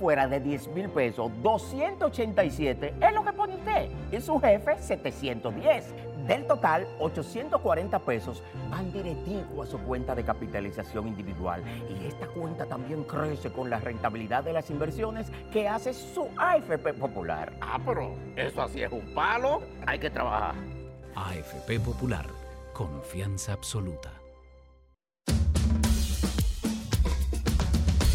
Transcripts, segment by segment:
fuera de 10 mil pesos, 287 es lo que pone usted. Y su jefe, 710. Del total, 840 pesos van directivo a su cuenta de capitalización individual. Y esta cuenta también crece con la rentabilidad de las inversiones que hace su AFP Popular. Ah, pero eso así es un palo. Hay que trabajar. AFP Popular. Confianza absoluta.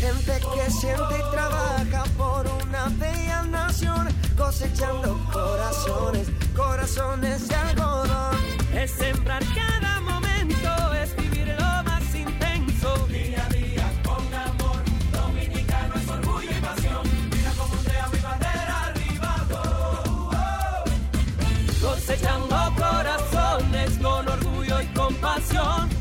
Gente que siente y trabaja por una bella nación, cosechando corazones, corazones de algodón. Es sembrar cada momento, es vivir lo más intenso. Día a día con amor, dominicano es orgullo y pasión. Mira cómo ondea mi bandera arriba. Oh, oh. Cosechando corazones con orgullo y compasión.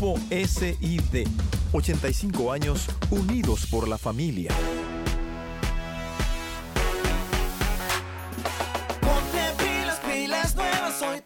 Grupo SID. 85 años unidos por la familia. Ponte pilas, pilas nuevas, hoy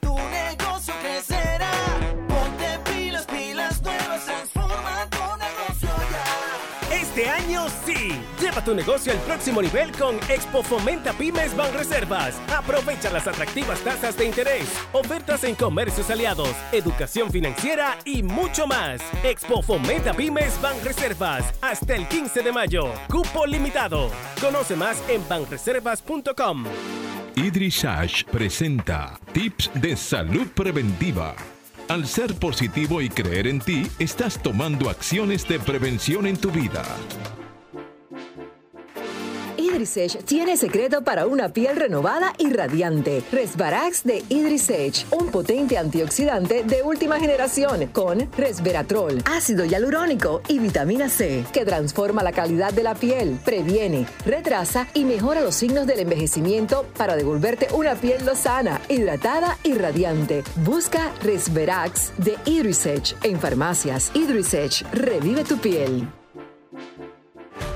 Lleva tu negocio al próximo nivel con Expo Fomenta Pymes Banreservas. Aprovecha las atractivas tasas de interés, ofertas en comercios aliados, educación financiera y mucho más. Expo Fomenta Pymes Banreservas hasta el 15 de mayo. Cupo limitado. Conoce más en banreservas.com. Idrishash presenta Tips de Salud Preventiva. Al ser positivo y creer en ti, estás tomando acciones de prevención en tu vida. Idrisage tiene secreto para una piel renovada y radiante. Resbarax de Idrisage, un potente antioxidante de última generación con resveratrol, ácido hialurónico y vitamina C, que transforma la calidad de la piel, previene, retrasa y mejora los signos del envejecimiento para devolverte una piel lozana, hidratada y radiante. Busca Resverax de Idrisage en farmacias. Idrisage, revive tu piel.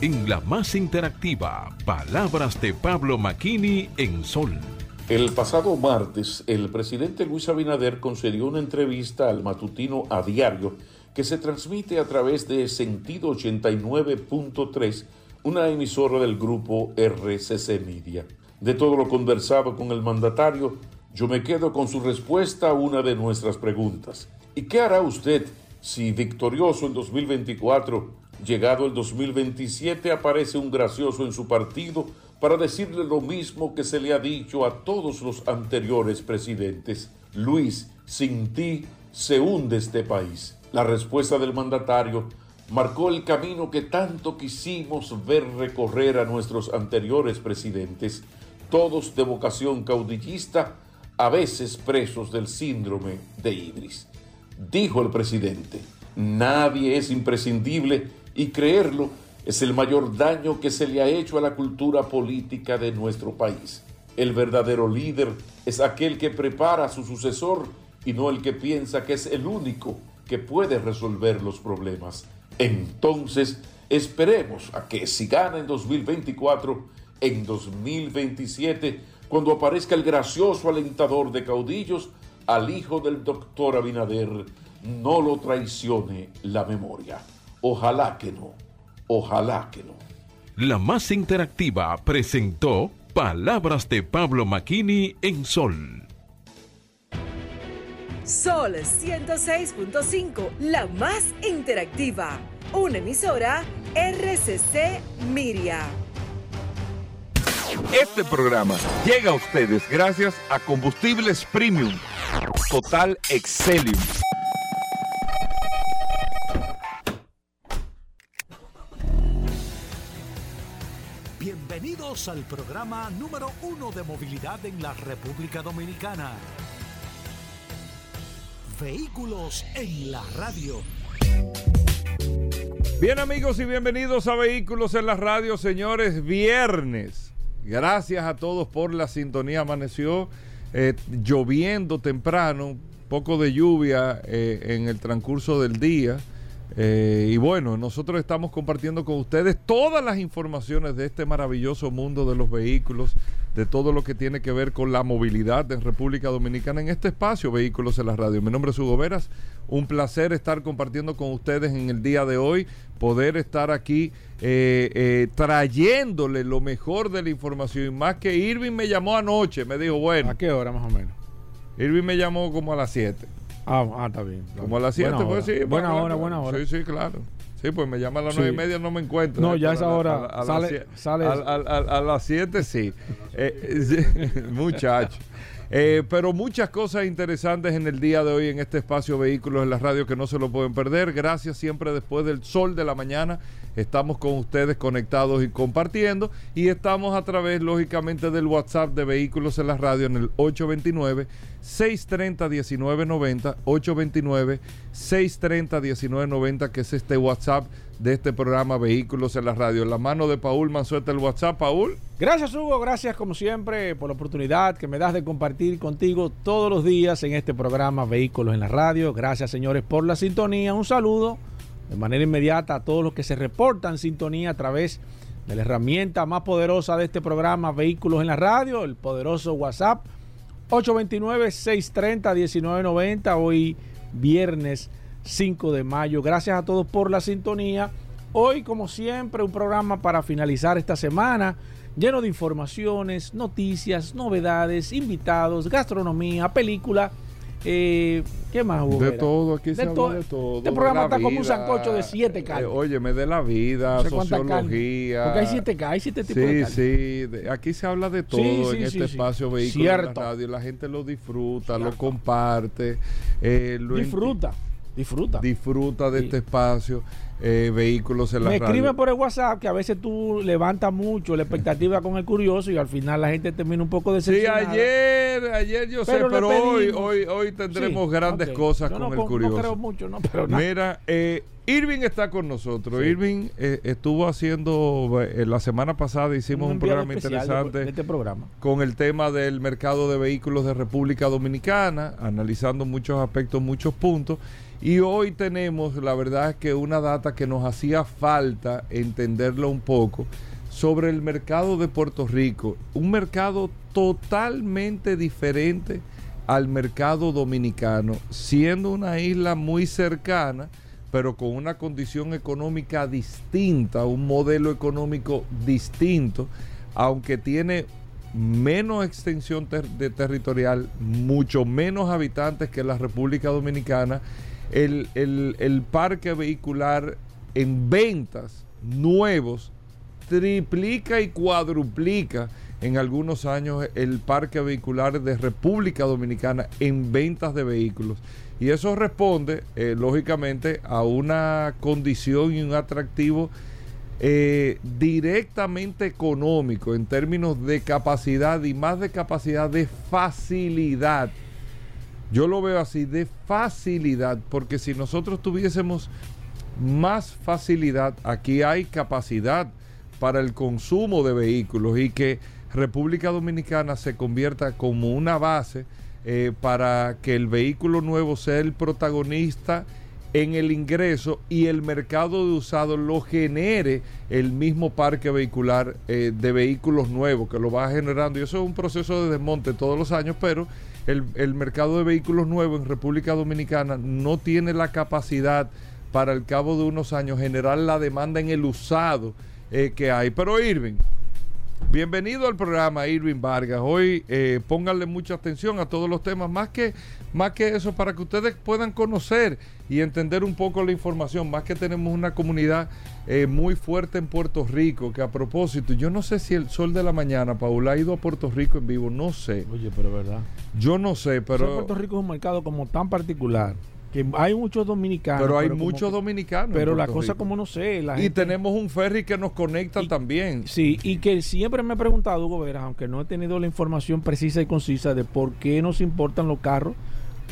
En la más interactiva, palabras de Pablo Maquini en Sol. El pasado martes, el presidente Luis Abinader concedió una entrevista al matutino a diario que se transmite a través de Sentido 89.3, una emisora del grupo RCC Media. De todo lo conversado con el mandatario, yo me quedo con su respuesta a una de nuestras preguntas. ¿Y qué hará usted si victorioso en 2024 Llegado el 2027 aparece un gracioso en su partido para decirle lo mismo que se le ha dicho a todos los anteriores presidentes. Luis, sin ti se hunde este país. La respuesta del mandatario marcó el camino que tanto quisimos ver recorrer a nuestros anteriores presidentes, todos de vocación caudillista, a veces presos del síndrome de Ibris. Dijo el presidente, nadie es imprescindible y creerlo es el mayor daño que se le ha hecho a la cultura política de nuestro país. El verdadero líder es aquel que prepara a su sucesor y no el que piensa que es el único que puede resolver los problemas. Entonces, esperemos a que si gana en 2024, en 2027, cuando aparezca el gracioso alentador de caudillos, al hijo del doctor Abinader, no lo traicione la memoria. Ojalá que no. Ojalá que no. La más interactiva presentó Palabras de Pablo Maquini en Sol. Sol 106.5, la más interactiva. Una emisora RCC Miria. Este programa llega a ustedes gracias a Combustibles Premium Total Excelium Bienvenidos al programa número uno de movilidad en la República Dominicana. Vehículos en la radio. Bien amigos y bienvenidos a Vehículos en la Radio, señores, viernes. Gracias a todos por la sintonía. Amaneció eh, lloviendo temprano, poco de lluvia eh, en el transcurso del día. Eh, y bueno, nosotros estamos compartiendo con ustedes todas las informaciones de este maravilloso mundo de los vehículos, de todo lo que tiene que ver con la movilidad en República Dominicana en este espacio Vehículos en la Radio. Mi nombre es Hugo Veras, un placer estar compartiendo con ustedes en el día de hoy, poder estar aquí eh, eh, trayéndole lo mejor de la información. Y más que Irving me llamó anoche, me dijo, bueno. ¿A qué hora más o menos? Irving me llamó como a las 7. Ah, ah, está bien. Como a las 7, Buena pues hora. sí. Buena hora, buena hora. Sí, sí, claro. Sí, pues me llama a las Sí. nueve y media, no me encuentro. No, Eh, ya pero esa a la- hora a la- a las sale- a, a- las 7 sí. Eh, sí, muchacho. Eh, pero muchas cosas interesantes en el día de hoy en este espacio Vehículos en la Radio que no se lo pueden perder. Gracias siempre después del sol de la mañana. Estamos con ustedes conectados y compartiendo. Y estamos a través, lógicamente, del WhatsApp de Vehículos en la Radio en el 829-630-1990. 829-630-1990, que es este WhatsApp de este programa Vehículos en la Radio. En la mano de Paul Manzueta, el WhatsApp. Paul. Gracias Hugo, gracias como siempre por la oportunidad que me das de compartir contigo todos los días en este programa Vehículos en la Radio. Gracias señores por la sintonía. Un saludo de manera inmediata a todos los que se reportan sintonía a través de la herramienta más poderosa de este programa Vehículos en la Radio, el poderoso WhatsApp 829-630-1990. Hoy viernes 5 de mayo. Gracias a todos por la sintonía. Hoy, como siempre, un programa para finalizar esta semana lleno de informaciones, noticias, novedades, invitados, gastronomía, película. Eh, ¿Qué más? De todo, aquí se De habla de todo. Este de programa está como un sancocho de siete Eh, carnes. óyeme, de la vida, No sé sociología. Porque hay siete hay siete tipos de Sí, carne. sí. de- aquí se habla de todo Sí, en este espacio Vehículos en Cierto. la Radio. La gente lo disfruta, lo comparte. eh, lo Disfruta, disfruta. Disfruta de Sí. este espacio eh, Vehículos en la Me Radio. escribe por el WhatsApp que a veces tú levantas mucho la expectativa con el curioso y al final la gente termina un poco Sí, decepcionada. ayer, ayer yo sé, Pero hoy, hoy, hoy tendremos Sí, grandes cosas Yo con no el con- no curioso. creo mucho, no, pero nada. Mira, eh, Irving está con nosotros. Sí. Irving eh, estuvo haciendo, eh, la semana pasada hicimos un, programa interesante de este programa. con el tema del mercado de vehículos de República Dominicana, analizando muchos aspectos, muchos puntos. Y hoy tenemos, la verdad es que una data que nos hacía falta entenderlo un poco sobre el mercado de Puerto Rico. Un mercado totalmente diferente al mercado dominicano, siendo una isla muy cercana, pero con una condición económica distinta, un modelo económico distinto, aunque tiene menos extensión de territorial, mucho menos habitantes que la República Dominicana, el, el- el parque vehicular en ventas nuevos triplica y cuadruplica en algunos años el parque vehicular de República Dominicana en ventas de vehículos. Y eso responde, eh, lógicamente, a una condición y un atractivo eh, directamente económico en términos de capacidad y más de capacidad de facilidad. Yo lo veo así, de facilidad, porque si nosotros tuviésemos más facilidad, aquí hay capacidad para el consumo de vehículos y que República Dominicana se convierta como una base eh, para que el vehículo nuevo sea el protagonista en el ingreso y el mercado de usados lo genere el mismo parque vehicular eh, de vehículos nuevos que lo va generando. Y eso es un proceso de desmonte todos los años pero el, el mercado de vehículos nuevos en República Dominicana no tiene la capacidad para el cabo de unos años generar la demanda en el usado eh, que hay. Pero Irving Bienvenido al programa Irving Vargas. Hoy eh, pónganle mucha atención a todos los temas, más que, más que eso, para que ustedes puedan conocer y entender un poco la información, más que tenemos una comunidad eh, muy fuerte en Puerto Rico, que a propósito, yo no sé si el sol de la mañana, Paula, ha ido a Puerto Rico en vivo, no sé. Oye, pero verdad. Yo no sé, Pero pero... Puerto Rico es un mercado como tan particular que hay muchos dominicanos. Pero hay muchos que- dominicanos. Pero la cosa Rico. como no sé, la Y gente- tenemos un ferry que nos conecta también. Sí, y que siempre me he preguntado, Hugo Veras, aunque no he tenido la información precisa y concisa de por qué nos importan los carros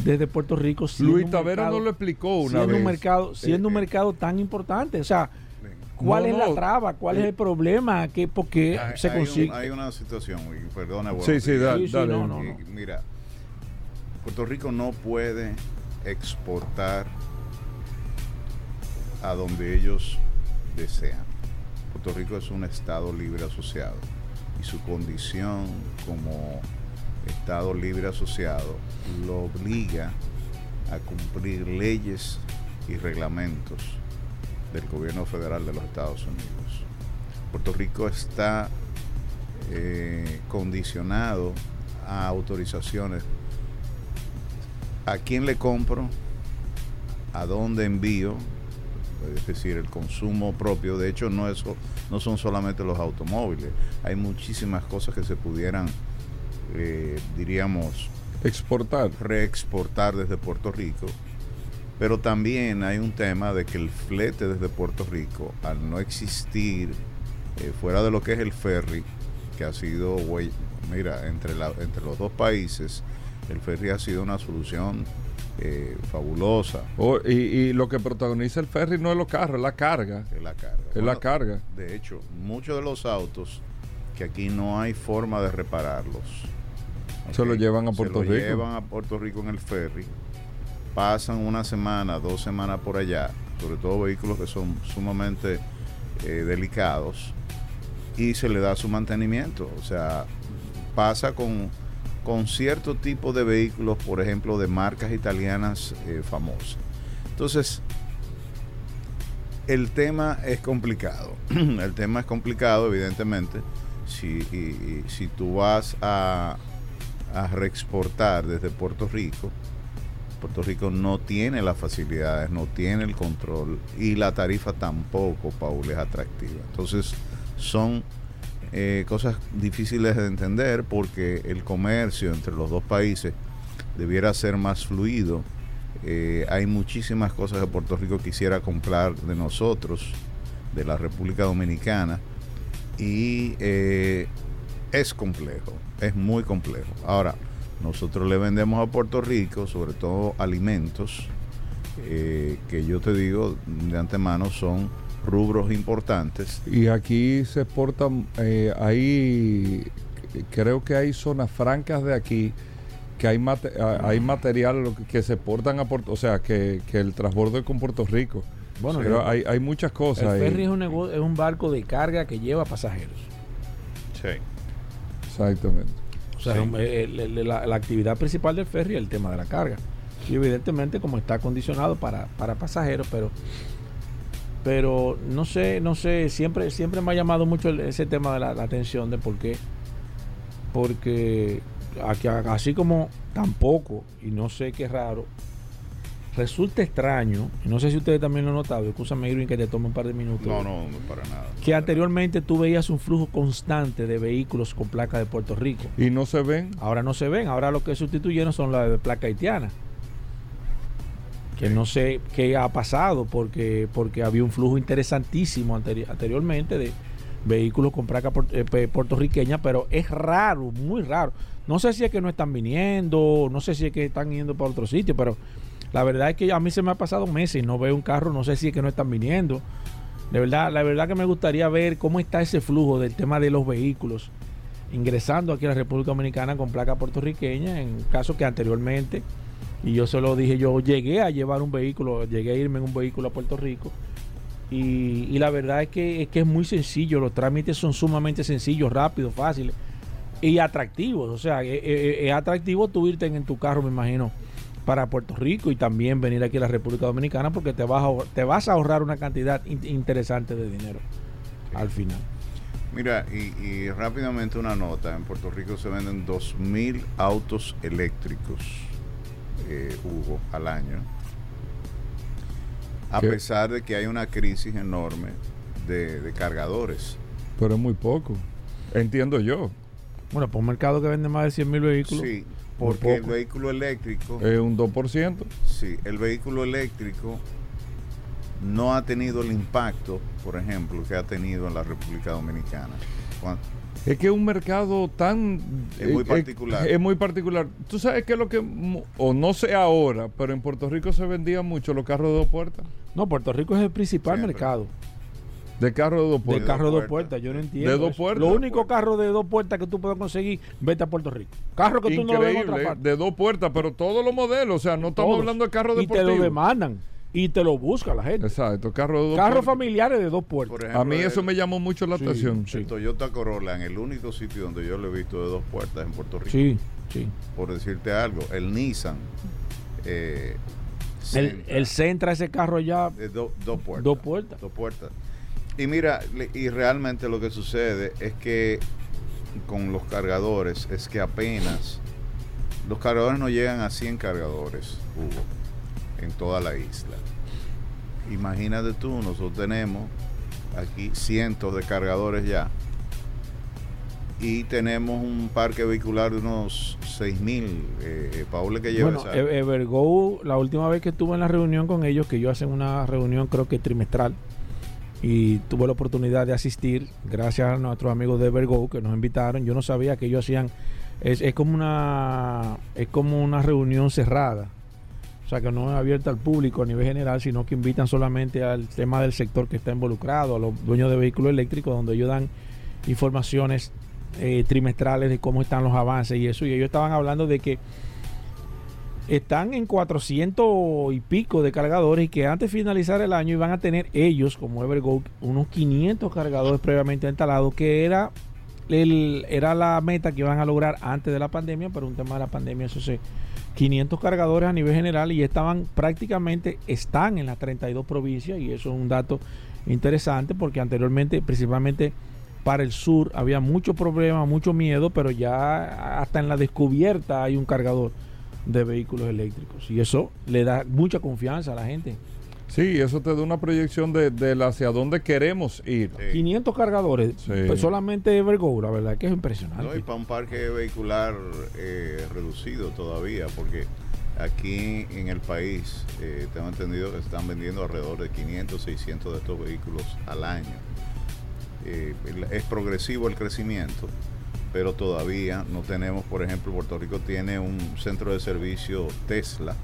desde Puerto Rico. Luis Tavera nos lo explicó una siendo vez. Un mercado, siendo un Eh, mercado tan importante. O sea, ¿cuál No, es la traba? ¿Cuál es el problema? ¿Qué, ¿Por qué Hay, se hay un- consigue? hay una situación, y perdona. Sí, bueno, sí, que- da- Sí, sí, dale. no, no. Mira, Puerto Rico no puede exportar a donde ellos desean. Puerto Rico es un Estado libre asociado y su condición como Estado libre asociado lo obliga a cumplir leyes y reglamentos del gobierno federal de los Estados Unidos. Puerto Rico está eh, condicionado a autorizaciones. ¿A quién le compro? ¿A dónde envío? Es decir, el consumo propio. De hecho, no, es, no son solamente los automóviles. Hay muchísimas cosas que se pudieran, eh, diríamos, exportar. Reexportar desde Puerto Rico. Pero también hay un tema de que el flete desde Puerto Rico, al no existir eh, fuera de lo que es el ferry, que ha sido, mira, entre, la- entre los dos países, el ferry ha sido una solución eh, fabulosa. Oh, y, y lo que protagoniza el ferry no es los carros, es la carga. Es la carga. Es la carga. De hecho, muchos de los autos que aquí no hay forma de repararlos. Se lo llevan a Se Puerto lo Rico. llevan a Puerto Rico en el ferry. Pasan una semana, dos semanas por allá, sobre todo vehículos que son sumamente eh, delicados, y se le da su mantenimiento. O sea, pasa con, con cierto tipo de vehículos, por ejemplo, de marcas italianas eh, famosas. Entonces, el tema es complicado. el tema es complicado, evidentemente. Si, si tú vas a, a reexportar desde Puerto Rico, Puerto Rico no tiene las facilidades, no tiene el control y la tarifa tampoco, Paul, es atractiva. Entonces, son eh, cosas difíciles de entender porque el comercio entre los dos países debiera ser más fluido. Eh, hay muchísimas cosas que Puerto Rico quisiera comprar de nosotros, de la República Dominicana, y eh, es complejo, es muy complejo. Ahora, nosotros le vendemos a Puerto Rico, sobre todo alimentos, que yo te digo de antemano son rubros importantes. Y aquí se exportan, eh, hay, creo que hay zonas francas de aquí que hay, mate- hay material que, se exportan a Puerto, o sea, que, que el transbordo es con Puerto Rico. Bueno, pero yo- hay, hay muchas cosas. el ferry es un, es un barco de carga que lleva pasajeros. Sí. Exactamente. O sea, un- el- el- la, la actividad principal del ferry es el tema de la carga. Y evidentemente como está acondicionado para, para pasajeros, pero pero no sé, no sé, siempre siempre me ha llamado mucho el- ese tema de la, la atención de por qué. Porque aquí, así como tampoco, y no sé qué raro, resulta extraño, y no sé si ustedes también lo han notado, escúchame Irving que te tome un par de minutos. No, no, no para nada. Que anteriormente tú veías un flujo constante de vehículos con placa de Puerto Rico. Y no se ven. Ahora no se ven, ahora lo que sustituyeron son las de placa haitiana. Que no sé qué ha pasado porque, porque había un flujo interesantísimo anteri- anteriormente de vehículos con placa eh, puertorriqueña, pero es raro, muy raro. No sé si es que no están viniendo, no sé si es que están yendo para otro sitio, pero la verdad es que a mí se me ha pasado meses y no veo un carro, no sé si es que no están viniendo. De verdad, la verdad que me gustaría ver cómo está ese flujo del tema de los vehículos ingresando aquí a la República Dominicana con placa puertorriqueña, en caso que anteriormente, y yo se lo dije, yo llegué a llevar un vehículo, llegué a irme en un vehículo a Puerto Rico, y, y la verdad es que, es que es muy sencillo, los trámites son sumamente sencillos, rápidos, fáciles y atractivos, o sea, es, es- es atractivo tú irte en, en tu carro, me imagino, para Puerto Rico y también venir aquí a la República Dominicana porque te vas a, te vas a ahorrar una cantidad in- interesante de dinero al final. Mira, y, y rápidamente una nota, en Puerto Rico se venden 2.000 autos eléctricos, eh, Hugo, al año, a ¿Qué? pesar de que hay una crisis enorme de, de cargadores. Pero es muy poco. Entiendo yo. Bueno, por un mercado que vende más de 100 mil vehículos. Sí, Porque el vehículo eléctrico, Es un 2%. sí, el vehículo eléctrico no ha tenido el impacto, por ejemplo, que ha tenido en la República Dominicana. Es que es un mercado tan... Es muy eh, particular. eh, es muy particular. Tú sabes que lo que, mu- o no sé ahora, pero en Puerto Rico se vendían mucho los carros de dos puertas. No, Puerto Rico es el principal mercado. De carros de dos De puertas. carro de dos puertas, yo no entiendo. De dos puertas. Lo único carro de dos puertas que tú puedes conseguir, vete a Puerto Rico. Carro que tú no lo ves en otra Increíble, parte. de dos puertas, pero todos los modelos, o sea, no estamos Todos. hablando de carros Y te lo demandan. Y te lo busca la gente. Exacto, de dos Carros puertas. familiares de dos puertas. Ejemplo, A mí eso el- me llamó mucho la Sí, atención. El Toyota Corolla, en el único sitio donde yo lo he visto de dos puertas en Puerto Rico. Sí, sí. Por decirte algo, el Nissan. eh, El, el Centra, ese carro ya. do- dos puertas. Dos puertas. Dos puertas. Y mira, y realmente lo que sucede es que con los cargadores es que apenas los cargadores no llegan a 100 cargadores, Hugo, en toda la isla. Imagínate tú, nosotros tenemos aquí cientos de cargadores ya y tenemos un parque vehicular de unos 6.000, eh, Paul, que lleva Bueno, esa- Evergo, la última vez que estuve en la reunión con ellos, que ellos hacen una reunión creo que trimestral, y tuve la oportunidad de asistir, gracias a nuestros amigos de Evergo que nos invitaron. Yo no sabía que ellos hacían, es, es como una es como una reunión cerrada. O sea, que no es abierta al público a nivel general, sino que invitan solamente al tema del sector que está involucrado, a los dueños de vehículos eléctricos, donde ellos dan informaciones eh, trimestrales de cómo están los avances y eso. Y ellos estaban hablando de que están en 400 y pico de cargadores y que antes de finalizar el año iban a tener ellos, como Evergo, unos 500 cargadores previamente instalados, que era, el, era la meta que iban a lograr antes de la pandemia, pero un tema de la pandemia, eso se... 500 cargadores a nivel general y estaban prácticamente, están en las 32 provincias y eso es un dato interesante porque anteriormente, principalmente para el sur, había mucho problema, mucho miedo, pero ya hasta en la descubierta hay un cargador de vehículos eléctricos y eso le da mucha confianza a la gente. Sí, eso te da una proyección de, hacia dónde queremos ir. 500 cargadores, Sí. pues solamente Evergo, la verdad que es impresionante. No, y para un parque vehicular eh, reducido todavía, porque aquí en el país eh, tengo entendido que se están vendiendo alrededor de 500, 600 de estos vehículos al año. Eh, es progresivo el crecimiento, pero todavía no tenemos, por ejemplo, Puerto Rico tiene un centro de servicio Tesla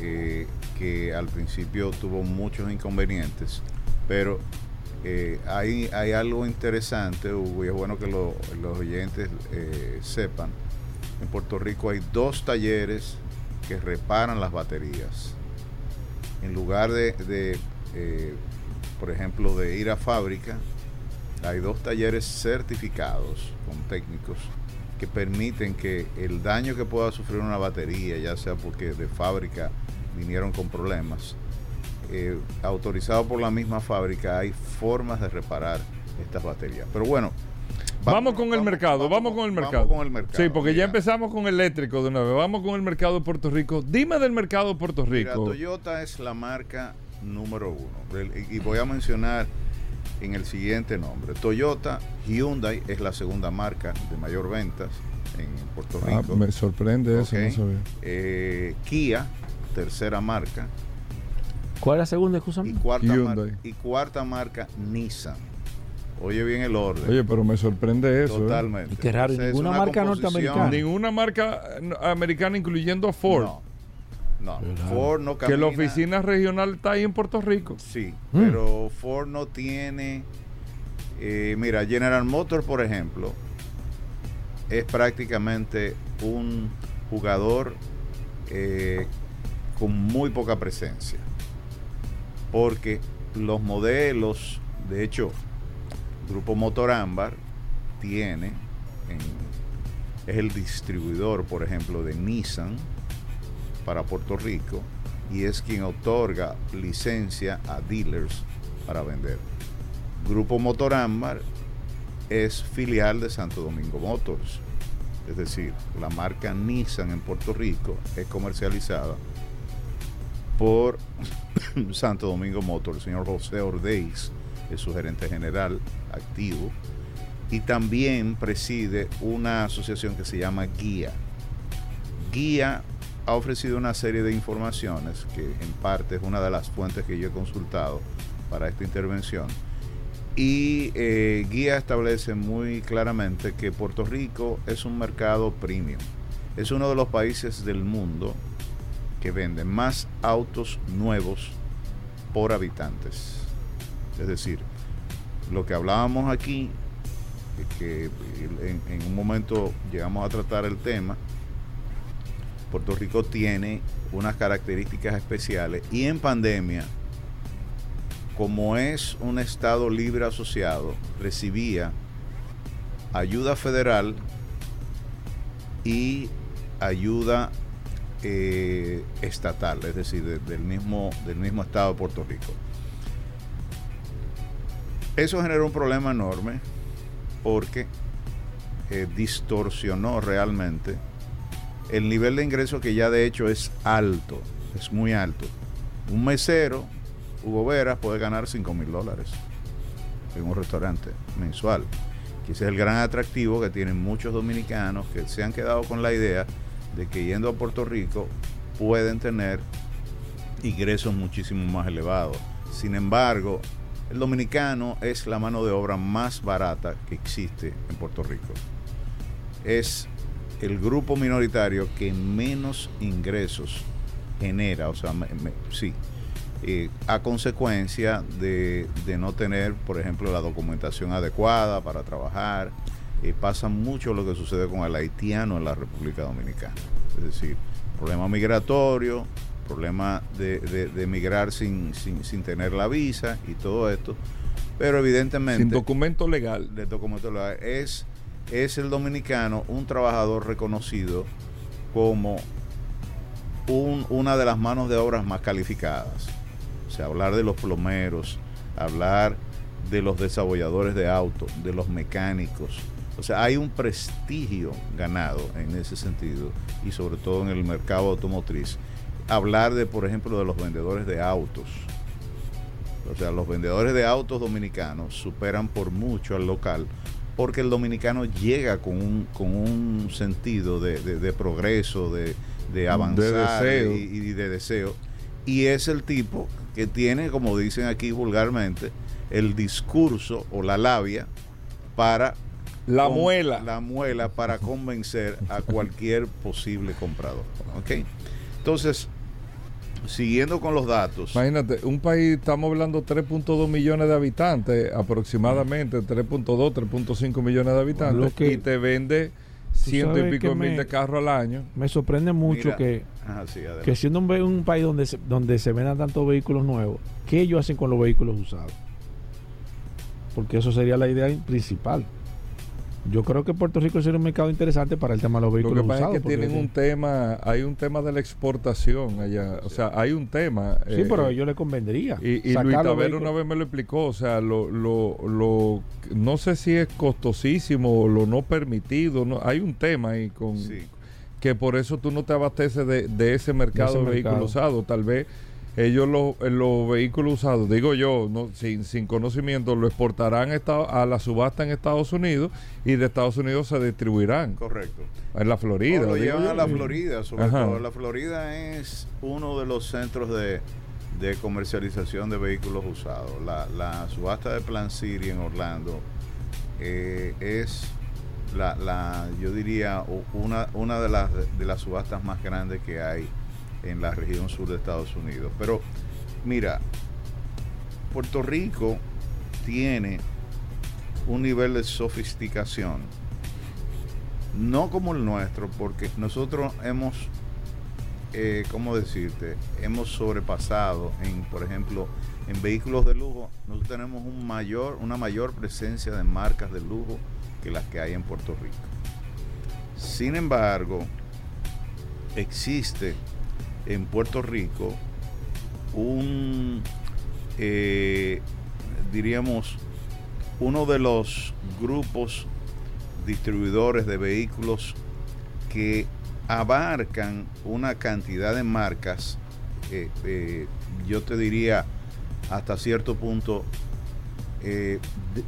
eh, que al principio tuvo muchos inconvenientes, pero eh, hay, hay algo interesante, Hugo, y es bueno que lo- los oyentes eh, sepan. En Puerto Rico hay dos talleres que reparan las baterías. En lugar de, de, por ejemplo, de ir a fábrica, hay dos talleres certificados con técnicos que permiten que el daño que pueda sufrir una batería, ya sea porque de fábrica vinieron con problemas, eh, autorizado por la misma fábrica, hay formas de reparar estas baterías. Pero bueno, Vamos, con el mercado, vamos, con el mercado. con el mercado, Sí, porque ya mira. empezamos con eléctrico de una vez. Vamos con el mercado de Puerto Rico. Dime del mercado de Puerto Mira, Rico. Toyota es la marca número uno. Y voy a mencionar en el siguiente nombre. Toyota, Hyundai es la segunda marca de mayor ventas en Puerto Ah, Rico. me sorprende eso, no sabía. Eh, Kia, tercera marca. ¿Cuál es la segunda excusa? Y cuarta, mar- Hyundai. y cuarta marca, Nissan. Oye bien el orden. Oye, pero me sorprende eso. ¿eh? Totalmente. Y qué raro, Entonces, es ninguna una marca composición- norteamericana. Ninguna marca eh, americana, incluyendo a Ford. No, no. Ford no que la oficina regional está ahí en Puerto Rico. Sí, Mm. pero Ford no tiene. eh, mira, General Motors, por ejemplo, es prácticamente un jugador eh, con muy poca presencia. Porque los modelos, de hecho, Grupo Motor Ámbar tiene, en- es el distribuidor, por ejemplo, de Nissan para Puerto Rico y es quien otorga licencia a dealers para vender. Grupo Motor Ámbar es filial de Santo Domingo Motors. Es decir, la marca Nissan en Puerto Rico es comercializada por Santo Domingo Motors. El señor José Ordeiz es su gerente general activo y también preside una asociación que se llama Guía. Guía ha ofrecido una serie de informaciones que en parte es una de las fuentes que yo he consultado para esta intervención. Y eh, Guía establece muy claramente que Puerto Rico es un mercado premium. Es uno de los países del mundo que vende más autos nuevos por habitantes. Es decir, lo que hablábamos aquí, que en, en un momento llegamos a tratar el tema, Puerto Rico tiene unas características especiales y en pandemia, como es un estado libre asociado, recibía ayuda federal y ayuda eh, estatal, es decir, de- del, mismo, del mismo estado de Puerto Rico. Eso generó un problema enorme porque eh, distorsionó realmente el nivel de ingreso que ya de hecho es alto, es muy alto. Un mesero, Hugo Vera, puede ganar 5 mil dólares en un restaurante mensual. Que es el gran atractivo que tienen muchos dominicanos que se han quedado con la idea de que yendo a Puerto Rico pueden tener ingresos muchísimo más elevados. Sin embargo, el dominicano es la mano de obra más barata que existe en Puerto Rico. Es el grupo minoritario que menos ingresos genera, o sea, me- me- sí, eh, a consecuencia de, de no tener, por ejemplo, la documentación adecuada para trabajar. Eh, pasa mucho lo que sucede con el haitiano en la República Dominicana. Es decir, problema migratorio, problema de, de- de emigrar sin, sin, sin tener la visa y todo esto. Pero evidentemente... Sin documento legal. De documento legal. Es, es el dominicano un trabajador reconocido como un- una de las manos de obras más calificadas. O sea, hablar de los plomeros, hablar de los desarrolladores de autos, de los mecánicos. O sea, hay un prestigio ganado en ese sentido y sobre todo en el mercado automotriz. Hablar de, por ejemplo, de los vendedores de autos. O sea, los vendedores de autos dominicanos superan por mucho al local porque el dominicano llega con un, con un sentido de, de- de progreso, de, de avanzar deseo. y, y de deseo. Y es el tipo que tiene, como dicen aquí vulgarmente, el discurso o la labia para... La muela. La muela para convencer a cualquier posible comprador. ¿Ok? Entonces, siguiendo con los datos. Imagínate, un país, estamos hablando 3.2 millones de habitantes, aproximadamente 3.2, 3.5 millones de habitantes, Lo que- y te vende ciento y pico mil me- de carros al año. Me sorprende mucho Mira. que, Ajá, sí, adelante. que siendo un, un país donde se, donde se vendan tantos vehículos nuevos, ¿qué ellos hacen con los vehículos usados? Porque eso sería la idea principal. Yo creo que Puerto Rico sería un mercado interesante para el tema de los Lo vehículos que pasa usados. es que tienen un tema, hay un tema de la exportación allá, o sea, hay un tema. Sí, eh, pero a ellos les convendría. Y, Luis los Taver vehículos. una vez me lo explicó, o sea, lo, lo, lo, no sé si es costosísimo o lo no permitido, no, hay un tema ahí con que por eso tú no te abasteces de, de ese mercado de, ese vehículos mercado. usados, tal vez ellos los, los vehículos usados, digo yo, no, sin, sin conocimiento, lo exportarán a, la subasta en Estados Unidos y de Estados Unidos se distribuirán. Correcto. En la Florida. No, lo llevan yo. a la Florida, sobre Ajá. todo. La Florida es uno de los centros de, de comercialización de vehículos usados. La, la subasta de Plan City en Orlando eh, es la, la, yo diría, una, una de, las, de las subastas más grandes que hay en la región sur de Estados Unidos. Pero mira, Puerto Rico tiene un nivel de sofisticación no como el nuestro, porque nosotros hemos, eh, ¿cómo decirte? Hemos sobrepasado en, por ejemplo, en vehículos de lujo, nosotros tenemos un mayor, una mayor presencia de marcas de lujo que las que hay en Puerto Rico. Sin embargo, existe en Puerto Rico un, eh, diríamos, uno de los grupos distribuidores de vehículos que abarcan una cantidad de marcas, eh, eh, yo te diría hasta cierto punto,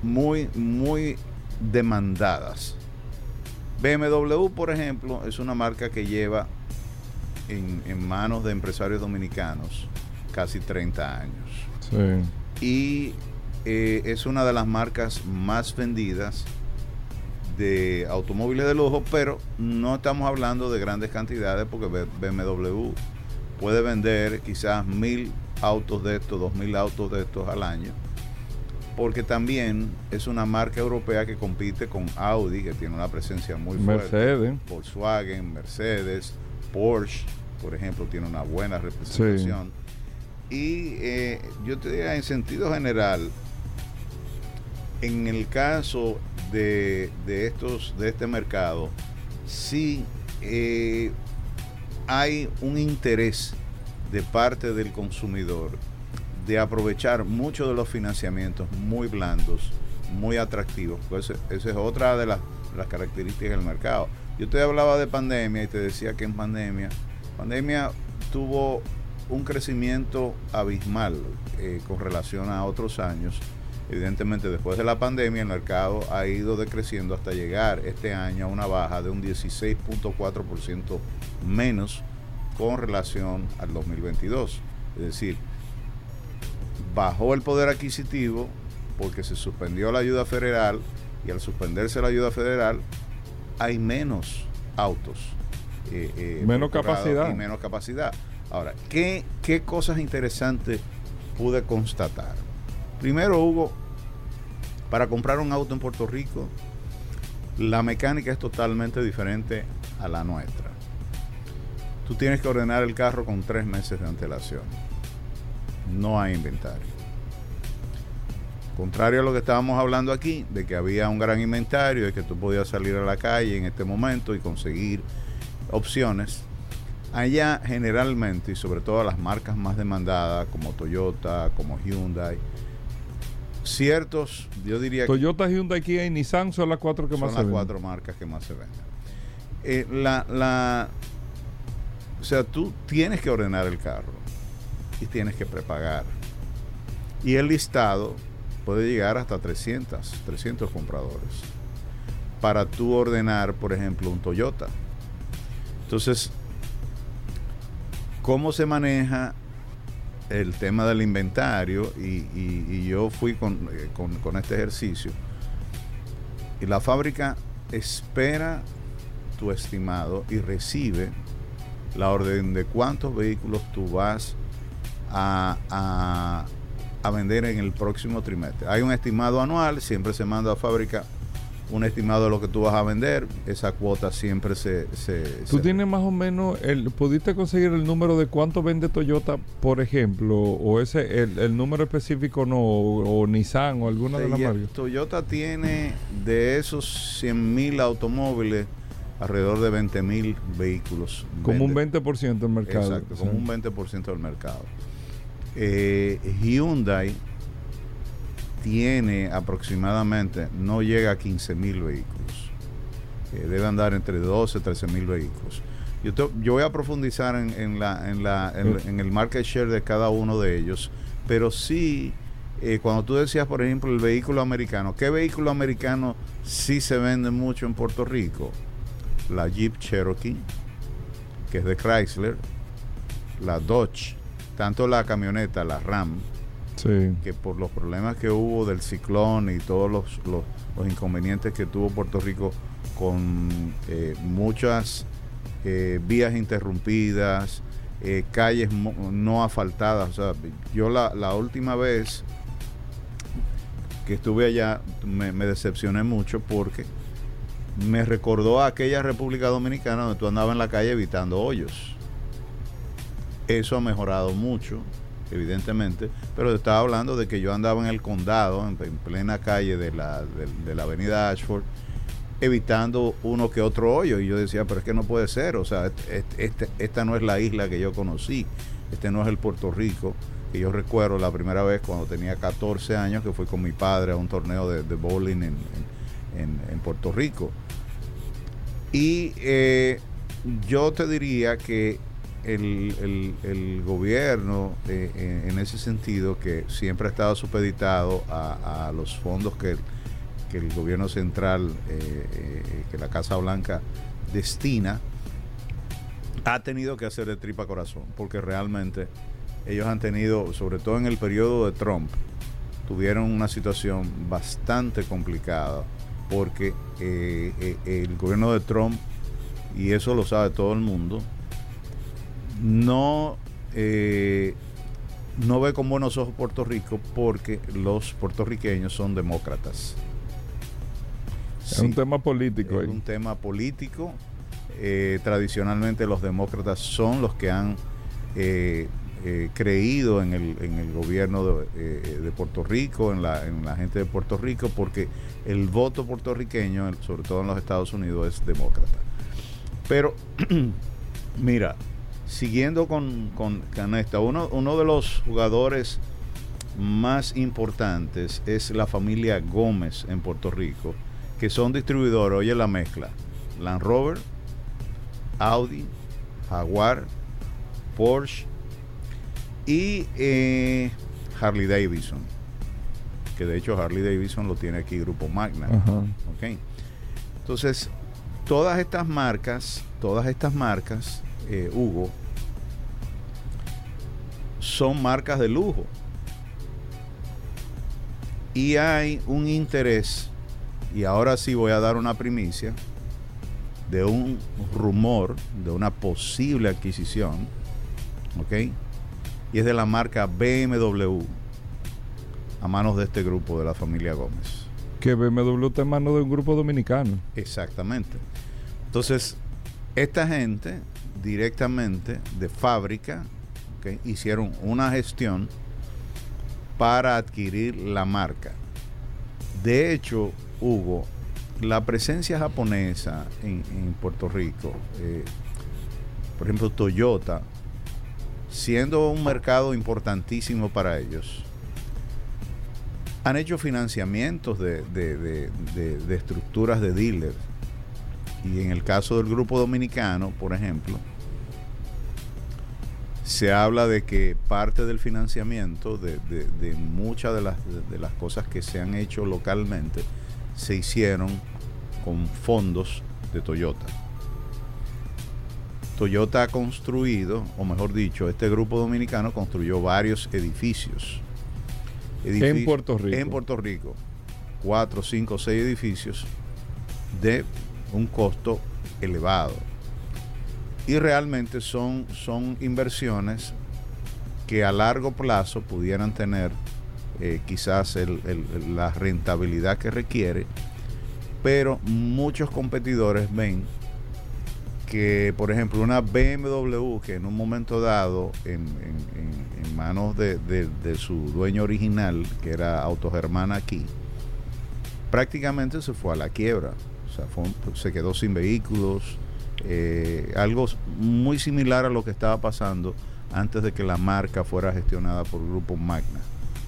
muy, muy demandadas. BMW, por ejemplo, es una marca que lleva en, en manos de empresarios dominicanos casi 30 años. Sí. Y eh, es una de las marcas más vendidas de automóviles de lujo, pero no estamos hablando de grandes cantidades porque BMW puede vender quizás mil autos de estos, dos mil autos de estos al año, porque también es una marca europea que compite con Audi, que tiene una presencia muy fuerte, Mercedes. Volkswagen, Mercedes, Porsche, por ejemplo, tiene una buena representación. Y eh, yo te diría, en sentido general, en el caso de, de estos, de este mercado, sí eh, hay un interés de parte del consumidor de aprovechar muchos de los financiamientos muy blandos, muy atractivos. Pues esa es otra de las, las características del mercado. Yo te hablaba de pandemia y te decía que en pandemia, pandemia tuvo un crecimiento abismal eh, con relación a otros años. Evidentemente, después de la pandemia, el mercado ha ido decreciendo hasta llegar este año a una baja de un 16.4% menos con relación al 2022. Es decir, bajó el poder adquisitivo porque se suspendió la ayuda federal y al suspenderse la ayuda federal hay menos autos. eh, eh, Menos capacidad. Y menos capacidad. Ahora, ¿qué, qué cosas interesantes pude constatar? Primero, Hugo, para comprar un auto en Puerto Rico, la mecánica es totalmente diferente a la nuestra. Tú tienes que ordenar el carro con tres meses de antelación. No hay inventario. Contrario a lo que estábamos hablando aquí, de que había un gran inventario, de que tú podías salir a la calle en este momento y conseguir opciones. Allá generalmente, y sobre todo las marcas más demandadas, como Toyota, como Hyundai, ciertos, yo diría que Toyota, Hyundai, Kia y Nissan son las cuatro que son más se las venden. cuatro marcas que más se venden. Eh, la, la, o sea, tú tienes que ordenar el carro y tienes que prepagar. Y el listado puede llegar hasta 300, 300 compradores para tú ordenar, por ejemplo, un Toyota. Entonces, ¿cómo se maneja el tema del inventario? Y, yo fui con, eh, con- con este ejercicio. Y la fábrica espera tu estimado y recibe la orden de cuántos vehículos tú vas a- a vender en el próximo trimestre. Hay un estimado anual, siempre se manda a fábrica un estimado de lo que tú vas a vender, esa cuota siempre se... se- ¿Tú se- tienes más o menos, el, pudiste conseguir el número de cuánto vende Toyota, por ejemplo, o ese, el, el número específico no, o, o Nissan o alguna de las marcas? Toyota tiene de esos 100 mil automóviles alrededor de 20 mil vehículos. Como un Vende. 20% del mercado. Exacto, como un 20% del mercado. Eh, Hyundai tiene aproximadamente, no llega a 15 mil vehículos. Eh, debe andar entre 12 y 13 mil vehículos. Yo, te- yo voy a profundizar en, en la, en, la, en, en el market share de cada uno de ellos, pero sí, eh, cuando tú decías, por ejemplo, el vehículo americano, ¿qué vehículo americano sí se vende mucho en Puerto Rico? La Jeep Cherokee, que es de Chrysler, la Dodge, tanto la camioneta, la Ram, Sí. que por los problemas que hubo del ciclón y todos los, los- los inconvenientes que tuvo Puerto Rico con eh, muchas eh, vías interrumpidas, eh, calles no asfaltadas. O sea, yo la, la última vez que estuve allá me, me decepcioné mucho porque me recordó a aquella República Dominicana donde tú andabas en la calle evitando hoyos. Eso ha mejorado mucho, evidentemente, pero estaba hablando de que yo andaba en el condado, en, en plena calle de la, de, la avenida Ashford, evitando uno que otro hoyo. Y yo decía, pero es que no puede ser, o sea, este- esta no es la isla que yo conocí, este no es el Puerto Rico, que yo recuerdo la primera vez cuando tenía 14 años, que fui con mi padre a un torneo de, bowling en- en Puerto Rico. Y eh, yo te diría que el, el- gobierno, eh, en, en ese sentido, que siempre ha estado supeditado a, los fondos que, que el gobierno central, eh, eh, que la Casa Blanca destina, ha tenido que hacer de tripa corazón, porque realmente ellos han tenido, sobre todo en el periodo de Trump, tuvieron una situación bastante complicada, porque eh, eh, el gobierno de Trump, y eso lo sabe todo el mundo, no, eh, no ve con buenos ojos Puerto Rico porque los puertorriqueños son demócratas. Es un tema político. Es un tema político. Eh, tradicionalmente los demócratas son los que han eh, eh, creído en el, en el gobierno de, de Puerto Rico, en la, en la gente de Puerto Rico, porque el voto puertorriqueño, sobre todo en los Estados Unidos, es demócrata. Pero, mira, siguiendo con, con, con esta, uno, uno de los jugadores más importantes es la familia Gómez en Puerto Rico, que son distribuidores, oye la mezcla, Land Rover, Audi, Jaguar, Porsche y eh, Harley Davidson, que de hecho Harley Davidson lo tiene aquí Grupo Magna. Ajá. ¿ok? Entonces, todas estas marcas, todas estas marcas, eh, Hugo, son marcas de lujo. Y hay un interés, y ahora sí voy a dar una primicia, de un rumor, de una posible adquisición, ¿ok? Y es de la marca BMW, a manos de este grupo de la familia Gómez. Que BMW está en manos de un grupo dominicano. Exactamente. Entonces, esta gente directamente de fábrica hicieron una gestión para adquirir la marca. De hecho, Hugo, la presencia japonesa en, Puerto Rico, eh, por ejemplo Toyota, siendo un mercado importantísimo para ellos, han hecho financiamientos de- de estructuras de dealers. Y en el caso del grupo dominicano, por ejemplo, se habla de que parte del financiamiento de, de- de muchas de las, de las cosas que se han hecho localmente se hicieron con fondos de Toyota. Toyota ha construido, o mejor dicho, este grupo dominicano construyó varios edificios. En Puerto Rico. En Puerto Rico. Cuatro, cinco, seis edificios de un costo elevado. Y realmente son, son inversiones que a largo plazo pudieran tener eh, quizás el- la rentabilidad que requiere, pero muchos competidores ven que, por ejemplo, una BMW que en un momento dado, en, manos de, de- su dueño original, que era Autogermana aquí, prácticamente se fue a la quiebra. O sea, se quedó sin vehículos, eh, algo muy similar a lo que estaba pasando antes de que la marca fuera gestionada por Grupo Magna.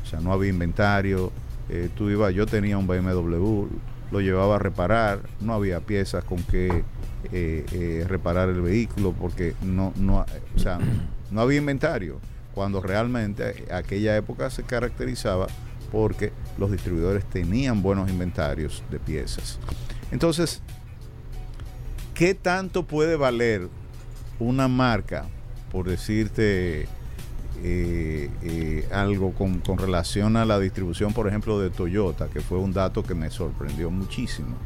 O sea, no había inventario, eh, tú ibas, yo tenía un BMW, lo llevaba a reparar, no había piezas con que eh, reparar el vehículo porque no, no, o sea, no había inventario, cuando realmente aquella época se caracterizaba porque los distribuidores tenían buenos inventarios de piezas. Entonces, ¿qué tanto puede valer una marca, por decirte eh, eh, algo con, con relación a la distribución, por ejemplo, de Toyota, que fue un dato que me sorprendió muchísimo?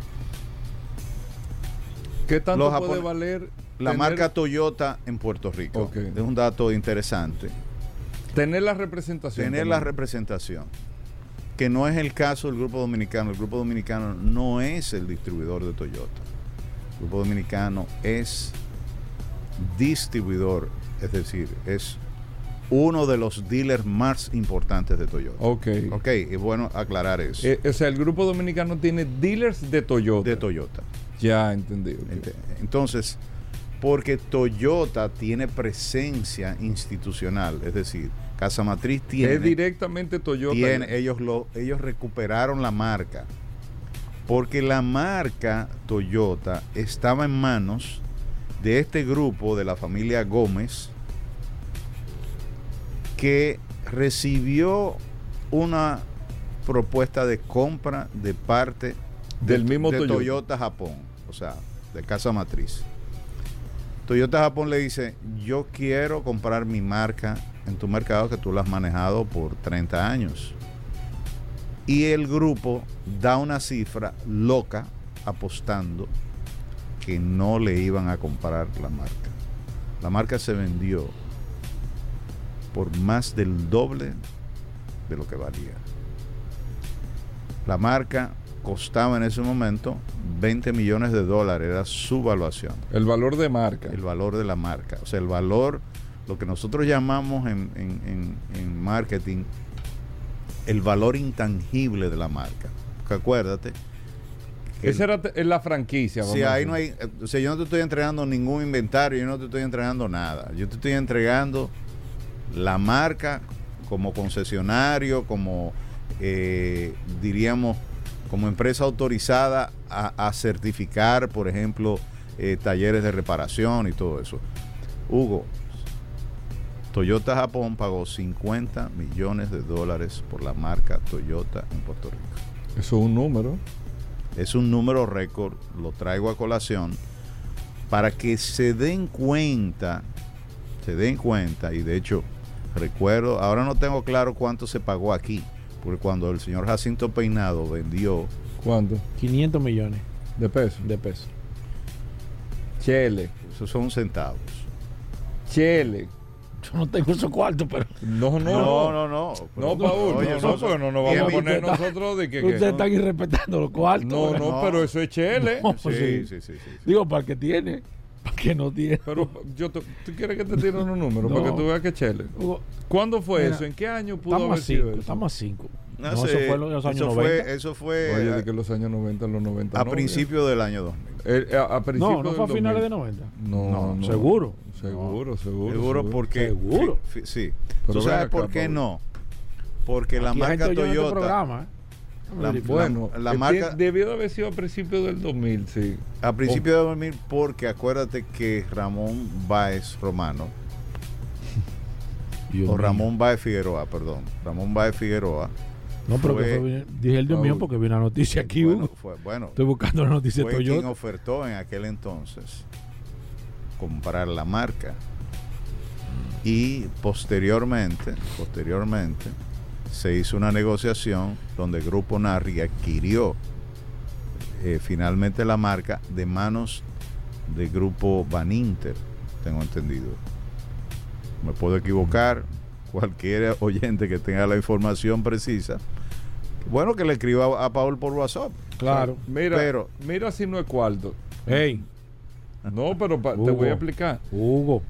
¿Qué tanto puede valer La tener- marca Toyota en Puerto Rico. Es un dato interesante. Tener la representación. Tener también. la representación. Que no es el caso del Grupo Dominicano. El Grupo Dominicano no es el distribuidor de Toyota. El Grupo Dominicano es distribuidor, es decir, es uno de los dealers más importantes de Toyota. Ok. Ok, es bueno aclarar eso. Eh, o sea, el grupo dominicano tiene dealers de Toyota. de Toyota. Ya, entendí. ok. Ent- Entonces, porque Toyota tiene presencia institucional, es decir, Casa Matriz tiene, es directamente Toyota. tiene- ellos lo, ellos recuperaron la marca, porque la marca Toyota estaba en manos de este grupo de la familia Gómez que recibió una propuesta de compra de parte Del mismo de Toyota. Toyota Japón, o sea, de casa matriz. Toyota Japón le dice, yo quiero comprar mi marca en tu mercado que tú la has manejado por 30 años. Y el grupo da una cifra loca apostando que no le iban a comprar la marca. La marca se vendió por más del doble de lo que valía. La marca costaba en ese momento 20 millones de dólares, era su valuación. El valor de marca. El valor de la marca. O sea, el valor, lo que nosotros llamamos en, en- en- en marketing, el valor intangible de la marca. Porque acuérdate. Esa era la franquicia. si ahí no hay, o sea, yo no te estoy entregando ningún inventario, yo no te estoy entregando nada. Yo te estoy entregando la marca como concesionario, como eh, diríamos, como empresa autorizada a, a certificar, por ejemplo, eh, talleres de reparación y todo eso. Hugo, Toyota Japón pagó 50 millones de dólares por la marca Toyota en Puerto Rico. Eso es un número. Es un número récord, lo traigo a colación para que se den cuenta, se den cuenta, y de hecho recuerdo, ahora no tengo claro cuánto se pagó aquí, porque cuando el señor Jacinto Peinado vendió... ¿Cuánto? 500 millones de pesos. de pesos. Chele. Esos son centavos. Chele. Yo no tengo esos cuartos, pero. No, no. No, no, no. No, Paul, no, no, porque no nos vamos a poner nosotros de que... que- Ustedes están irrespetando los cuartos. No, no, pero eso es chele. No, Sí, sí. sí, sí, sí, Digo, para el que tiene, para el que no tiene. Pero yo te- ¿tú quieres que te tire unos números No. para que tú veas que chele? ¿Cuándo fue mira, eso? ¿En qué año pudo estamos haber sido cinco, eso? Estamos a 5. No No, sé, eso fue en los años eso 90. fue, eso fue Oye, de que los años 90, los 90. a no, principios del año 2000. Eh, eh, a, a principios No, no fue a finales 2000. de 90. No, No, no. Seguro. Seguro, seguro. Seguro porque... Seguro. fi- fi- sí. Pero ¿Tú sabes acá, por qué Pablo. no? Porque la Aquí hay marca este Toyota... programa, ¿eh? la- Bueno, la, la eh, marca... debió de haber sido a principios del 2000, sí. A principios de 2000, porque acuérdate que Ramón Báez Romano, Dios o mío. Ramón Báez Figueroa, perdón, Ramón Báez Figueroa, No, pero que fue- fue, dije el Dios mío porque vi una noticia aquí. bueno, fue, bueno, Estoy buscando la noticia de fue quien Toyota. ofertó en aquel entonces comprar la marca. Y posteriormente, posteriormente, se hizo una negociación donde Grupo Narri adquirió eh, finalmente la marca de manos de Grupo Baninter, tengo entendido. Me puedo equivocar, cualquier oyente que tenga la información precisa, bueno que le escriba a, a Paul por WhatsApp. Claro. Mira, Pero- mira si no es cuarto. Hey, No, pero pa- te voy a explicar. Hugo.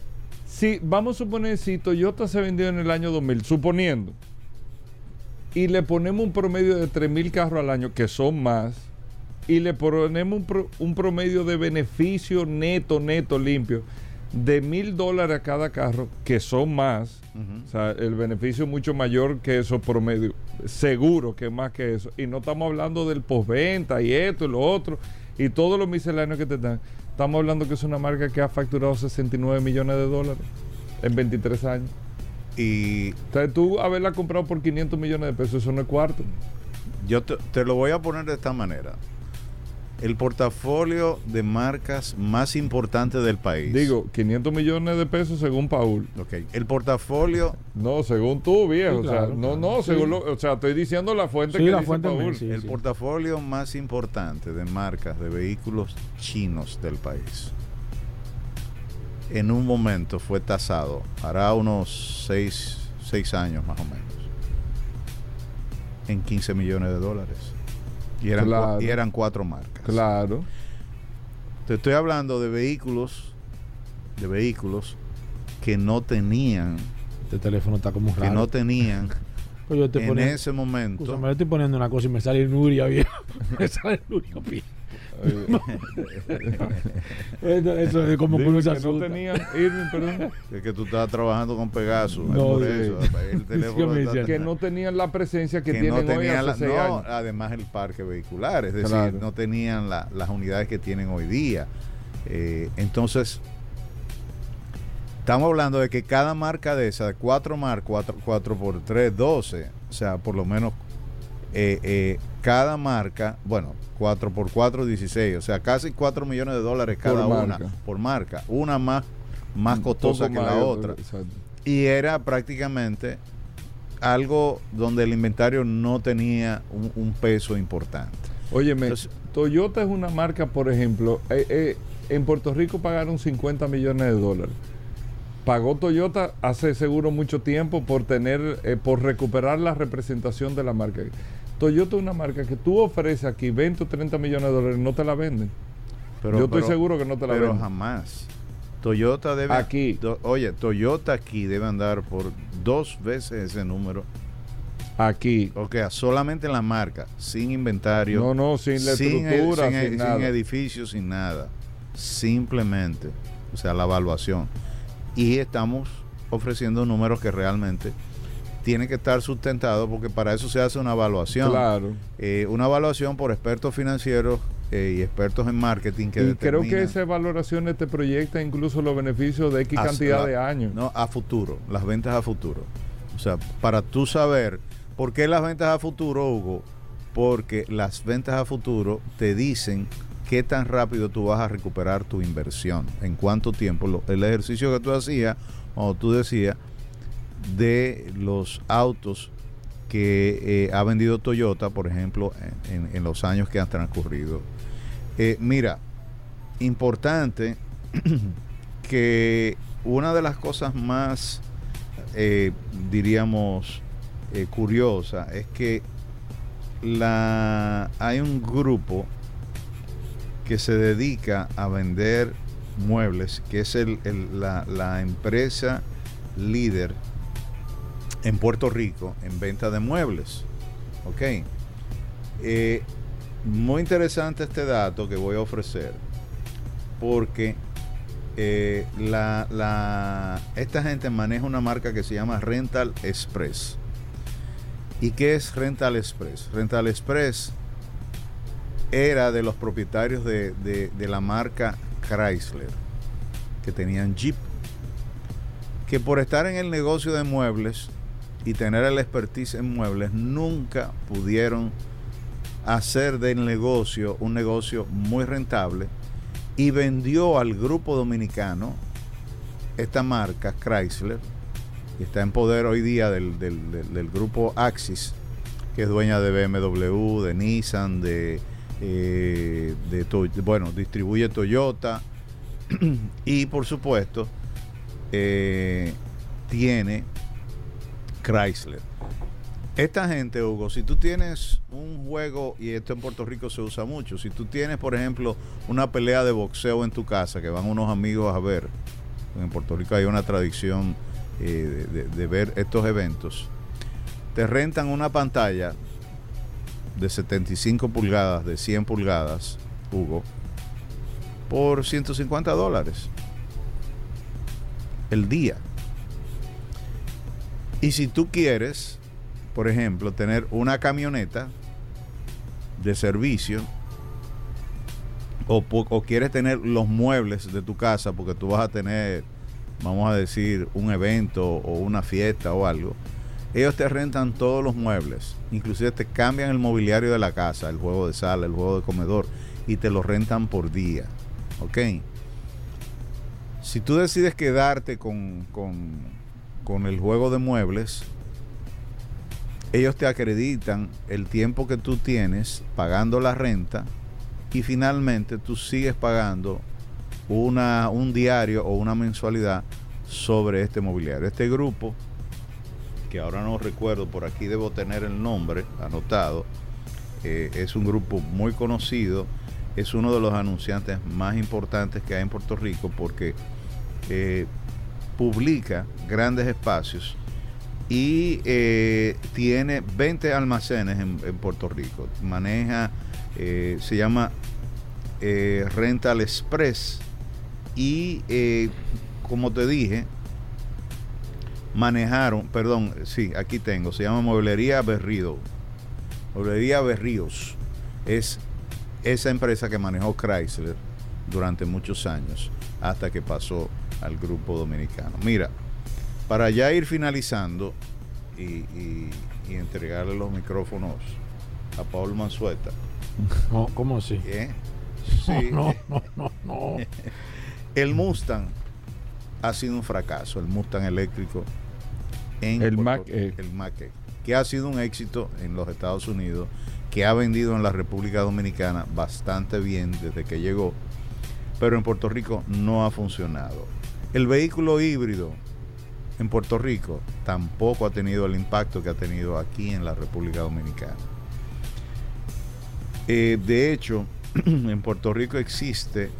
Si, vamos a suponer, si Toyota se vendió en el año 2000, suponiendo, y le ponemos un promedio de 3.000 carros al año, que son más, y le ponemos un, pro- un promedio de beneficio neto, neto, limpio, de mil dólares a cada carro, que son más, o sea, el beneficio es mucho mayor que esos promedios, seguro que más que eso, y no estamos hablando del postventa y esto y lo otro, y todos los misceláneos que te dan. Estamos hablando que es una marca que ha facturado 69 millones de dólares en 23 años. Y O sea, tú haberla comprado por 500 millones de pesos, eso no es cuarto. Yo te, te lo voy a poner de esta manera. El portafolio de marcas más importante del país. Digo, 500 millones de pesos según Paul. Ok. El portafolio, No, según tú, viejo. Sí, o sea, claro, no, no, Sí. según lo, o sea, estoy diciendo la fuente Sí, que la dice fuente Paul. el portafolio más importante de marcas de vehículos chinos del país. En un momento fue tasado, hará unos 6 años más o menos, en 15 millones de dólares. Y eran, y eran cuatro marcas. Claro. Te estoy hablando de vehículos, de vehículos que no tenían, Este teléfono está como que raro. no tenían Pues yo en ese momento. Escúchame, yo estoy poniendo una cosa y me sale Nuria, viejo. me sale Nuria, viejo. Eso, eso es como que Dime uno se que no asusta. tenían, Irving, perdón. Es que tú estabas trabajando con Pegasus. es No, por sí. eso. El teléfono decía que no tenían la presencia que, que tienen no hoy tenían hace la- seis no, años. además el parque vehicular, es decir, Claro. no tenían la- las unidades que tienen hoy día. Eh, entonces, estamos hablando de que cada marca de esas, 4 mar, 4, 4 por 3, 12, o sea, por lo menos eh, eh, cada marca, bueno, 4x4, 16, o sea, casi 4 millones de dólares Por cada una por marca, una más, más costosa que la otra. exacto. Y era prácticamente algo donde el inventario no tenía un, un peso importante. Óyeme, Toyota es una marca, por ejemplo, eh, eh, en Puerto Rico pagaron 50 millones de dólares. Pagó Toyota hace seguro mucho tiempo por tener, eh, por recuperar la representación de la marca. Toyota es una marca que tú ofreces aquí 20 o 30 millones de dólares, no te la venden. Pero, Yo estoy pero- seguro que no te la pero venden. jamás. Toyota debe. Aquí. oye, Toyota aquí debe andar por dos veces ese número. Aquí. O sea, solamente la marca, sin inventario. No, no, sin la sin, estructura, sin, sin nada. edificios, sin nada. Simplemente. O sea, la evaluación. Y estamos ofreciendo números que realmente tienen que estar sustentados porque para eso se hace una evaluación. Claro. Eh, una evaluación por expertos financieros eh, y expertos en marketing que y creo que esas valoraciones te proyectan incluso los beneficios de X a- cantidad de años. No, a futuro, las ventas a futuro. O sea, para tú saber por qué las ventas a futuro, Hugo, porque las ventas a futuro te dicen qué tan rápido tú vas a recuperar tu inversión, en cuánto tiempo. Lo- el ejercicio que tú hacías, cuando tú decías, de los autos que eh, ha vendido Toyota, por ejemplo, en, los años que han transcurrido. Eh, mira, importante que una de las cosas más, eh, diríamos, curiosa es que la, hay un grupo que se dedica a vender muebles, que es el- la, la empresa líder en Puerto Rico en venta de muebles. Ok. Eh, muy interesante este dato que voy a ofrecer, porque eh, la, la- esta gente maneja una marca que se llama Rental Express. ¿Y qué es Rental Express? Rental Express era de los propietarios de, de- de la marca Chrysler, que tenían Jeep, que por estar en el negocio de muebles y tener el expertise en muebles, nunca pudieron hacer del negocio un negocio muy rentable y vendió al grupo dominicano esta marca Chrysler, que está en poder hoy día del, del- del- grupo Axis, que es dueña de BMW, de Nissan, de, eh, de bueno, distribuye Toyota y por supuesto eh, tiene Chrysler. Esta gente, Hugo, si tú tienes un juego, y esto en Puerto Rico se usa mucho, si tú tienes, por ejemplo, una pelea de boxeo en tu casa, que van unos amigos a ver, en Puerto Rico hay una tradición eh, de, de- de ver estos eventos, te rentan una pantalla de 75 pulgadas, de 100 pulgadas, Hugo, por 150 dólares el día. Y si tú quieres, por ejemplo, tener una camioneta de servicio o, o quieres tener los muebles de tu casa porque tú vas a tener, vamos a decir, un evento o una fiesta o algo, ellos te rentan todos los muebles, inclusive te cambian el mobiliario de la casa, el juego de sala, el juego de comedor, y te lo rentan por día. ¿Ok? Si tú decides quedarte con, con, con el juego de muebles, ellos te acreditan el tiempo que tú tienes pagando la renta y finalmente tú sigues pagando una, un diario o una mensualidad sobre este mobiliario. Este grupo, que ahora no recuerdo, por aquí debo tener el nombre anotado, eh, es un grupo muy conocido, es uno de los anunciantes más importantes que hay en Puerto Rico porque eh, publica grandes espacios y eh, tiene 20 almacenes en, Puerto Rico. Maneja, eh, se llama eh, Rental Express y como te dije, manejaron, perdón, sí, aquí tengo, se llama Mueblería Berrido. Mueblería Berríos es esa empresa que manejó Chrysler durante muchos años hasta que pasó al grupo dominicano. Mira, para ya ir finalizando y, y- y entregarle los micrófonos a Paul Mansueta. No, ¿Cómo así? ¿Eh? Sí. No, no, no, no. El Mustang ha sido un fracaso, el Mustang eléctrico en El Puerto- Mach-E. el Mach-E, que ha sido un éxito en los Estados Unidos, que ha vendido en la República Dominicana bastante bien desde que llegó, pero en Puerto Rico no ha funcionado. El vehículo híbrido en Puerto Rico tampoco ha tenido el impacto que ha tenido aquí en la República Dominicana. Eh, de hecho, en Puerto Rico existe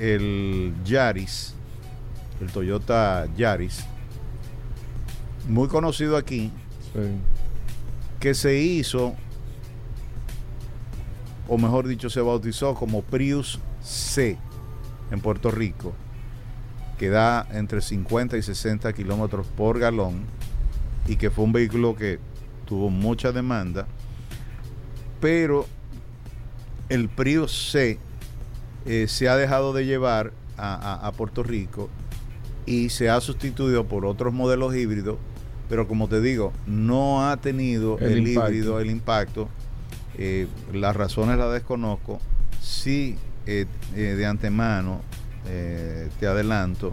el Yaris, el Toyota Yaris, muy conocido aquí, que se hizo, o mejor dicho, se bautizó como Prius C en Puerto Rico, que da entre 50 y 60 kilómetros por galón y que fue un vehículo que tuvo mucha demanda, pero el Prius C eh, se ha dejado de llevar a, a- a Puerto Rico y se ha sustituido por otros modelos híbridos, pero como te digo, no ha tenido El híbrido, el impacto. Eh, las razones las desconozco. Sí, eh, eh, de antemano eh, te adelanto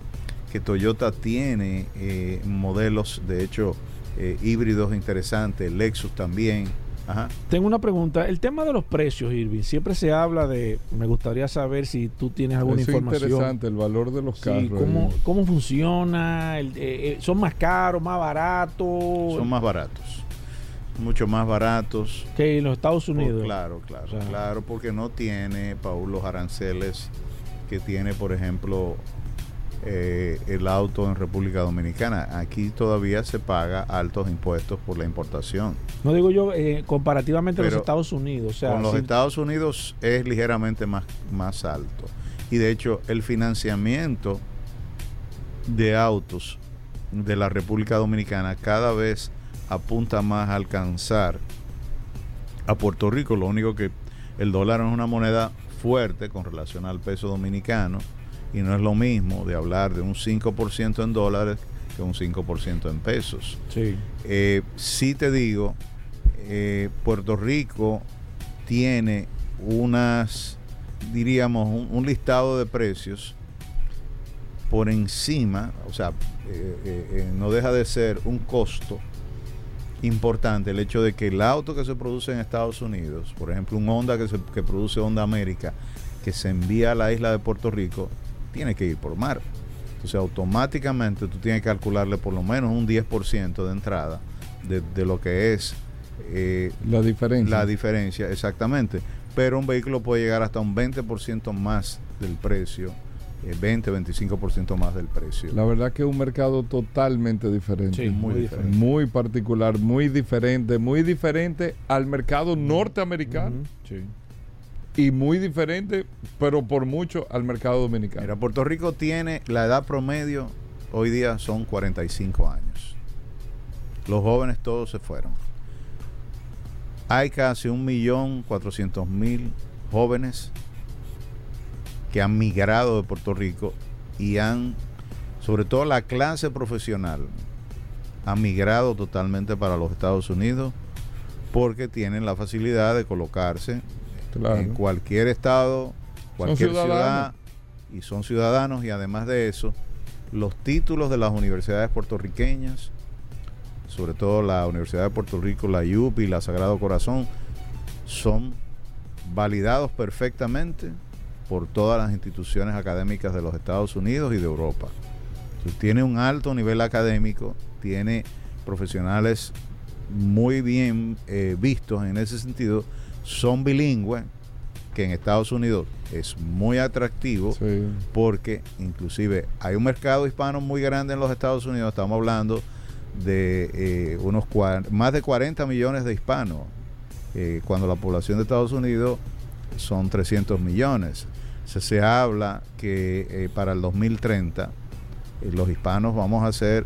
que Toyota tiene eh, modelos, de hecho, eh, híbridos interesantes, Lexus también. Ajá. Tengo una pregunta. El tema de los precios, Irving, siempre se habla de. Me gustaría saber si tú tienes alguna Eso es información. interesante, el valor de los Sí, carros. ¿cómo. ¿Cómo funciona? El- eh, eh, ¿Son más caros, más baratos? Son más baratos. Mucho más baratos. Que en los Estados Por- Unidos. claro, claro, O sea, claro, porque no tiene, Paul, los aranceles que tiene, por ejemplo, eh, el auto en República Dominicana. Aquí todavía se paga altos impuestos por la importación. No digo yo eh, comparativamente a los Pero Estados Unidos. O sea, Con los Estados Unidos es ligeramente más, más alto. Y de hecho, el financiamiento de autos de la República Dominicana cada vez apunta más a alcanzar a Puerto Rico. Lo único que el dólar es una moneda fuerte con relación al peso dominicano y no es lo mismo de hablar de un 5% en dólares que un 5% en pesos. Sí. Eh, sí te digo, eh, Puerto Rico tiene unas, diríamos, un, un listado de precios por encima, o sea, eh, eh, eh, no deja de ser un costo importante el hecho de que el auto que se produce en Estados Unidos, por ejemplo, un Honda que, se, que produce Honda América, que se envía a la isla de Puerto Rico, tiene que ir por mar. Entonces, automáticamente tú tienes que calcularle por lo menos un 10% de entrada de, de lo que es eh, La diferencia. la diferencia, exactamente. Pero un vehículo puede llegar hasta un 20% más del precio, 20-25% más del precio. La verdad que es un mercado totalmente diferente. Sí, muy diferente. Muy particular, muy diferente, muy diferente al mercado norteamericano. Y muy diferente, pero por mucho al mercado dominicano. Mira, Puerto Rico tiene la edad promedio hoy día son 45 años. Los jóvenes todos se fueron. Hay casi un millón cuatrocientos mil jóvenes que han migrado de Puerto Rico y han, sobre todo la clase profesional, ha migrado totalmente para los Estados Unidos porque tienen la facilidad de colocarse Claro. en cualquier estado, cualquier ciudad y son ciudadanos y además de eso, los títulos de las universidades puertorriqueñas, sobre todo la Universidad de Puerto Rico, la UPI y la Sagrado Corazón, son validados perfectamente por todas las instituciones académicas de los Estados Unidos y de Europa. Entonces, tiene un alto nivel académico, tiene profesionales muy bien eh, vistos en ese sentido, son bilingües, que en Estados Unidos es muy atractivo porque inclusive hay un mercado hispano muy grande en los Estados Unidos, estamos hablando de eh, unos más de 40 millones de hispanos, eh, cuando la población de Estados Unidos son 300 millones. Se, se habla que eh, para el 2030 eh, los hispanos vamos a ser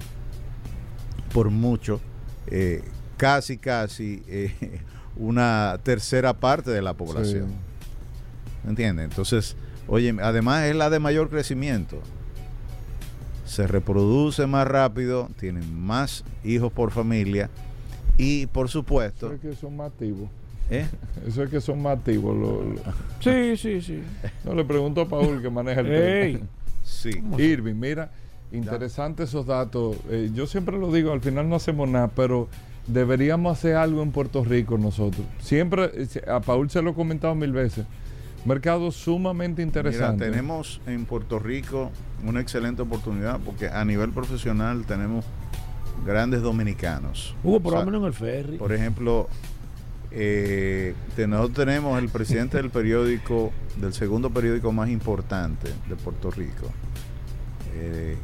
por mucho eh, casi casi una tercera parte de la población. ¿Me entiendes? Entonces, oye, además es la de mayor crecimiento. Se reproduce más rápido, tienen más hijos por familia y por supuesto, Es que son más activos. ¿Eh? Eso es que son más activos. lo- lo- Sí, sí, sí. No, le pregunto a Paul que maneja el Ey. tema. Sí. Irving, mira, interesante esos datos. Eh, yo siempre lo digo, al final no hacemos nada, pero deberíamos hacer algo en Puerto Rico nosotros. Siempre, eh, a Paul se lo he comentado mil veces. Mercado sumamente interesante. Mira, tenemos en Puerto Rico una excelente oportunidad porque a nivel profesional tenemos grandes dominicanos. Hugo, por O lo sea, menos en el ferry. Por ejemplo, eh, nosotros tenemos el presidente del periódico, del segundo periódico más importante de Puerto Rico. eh,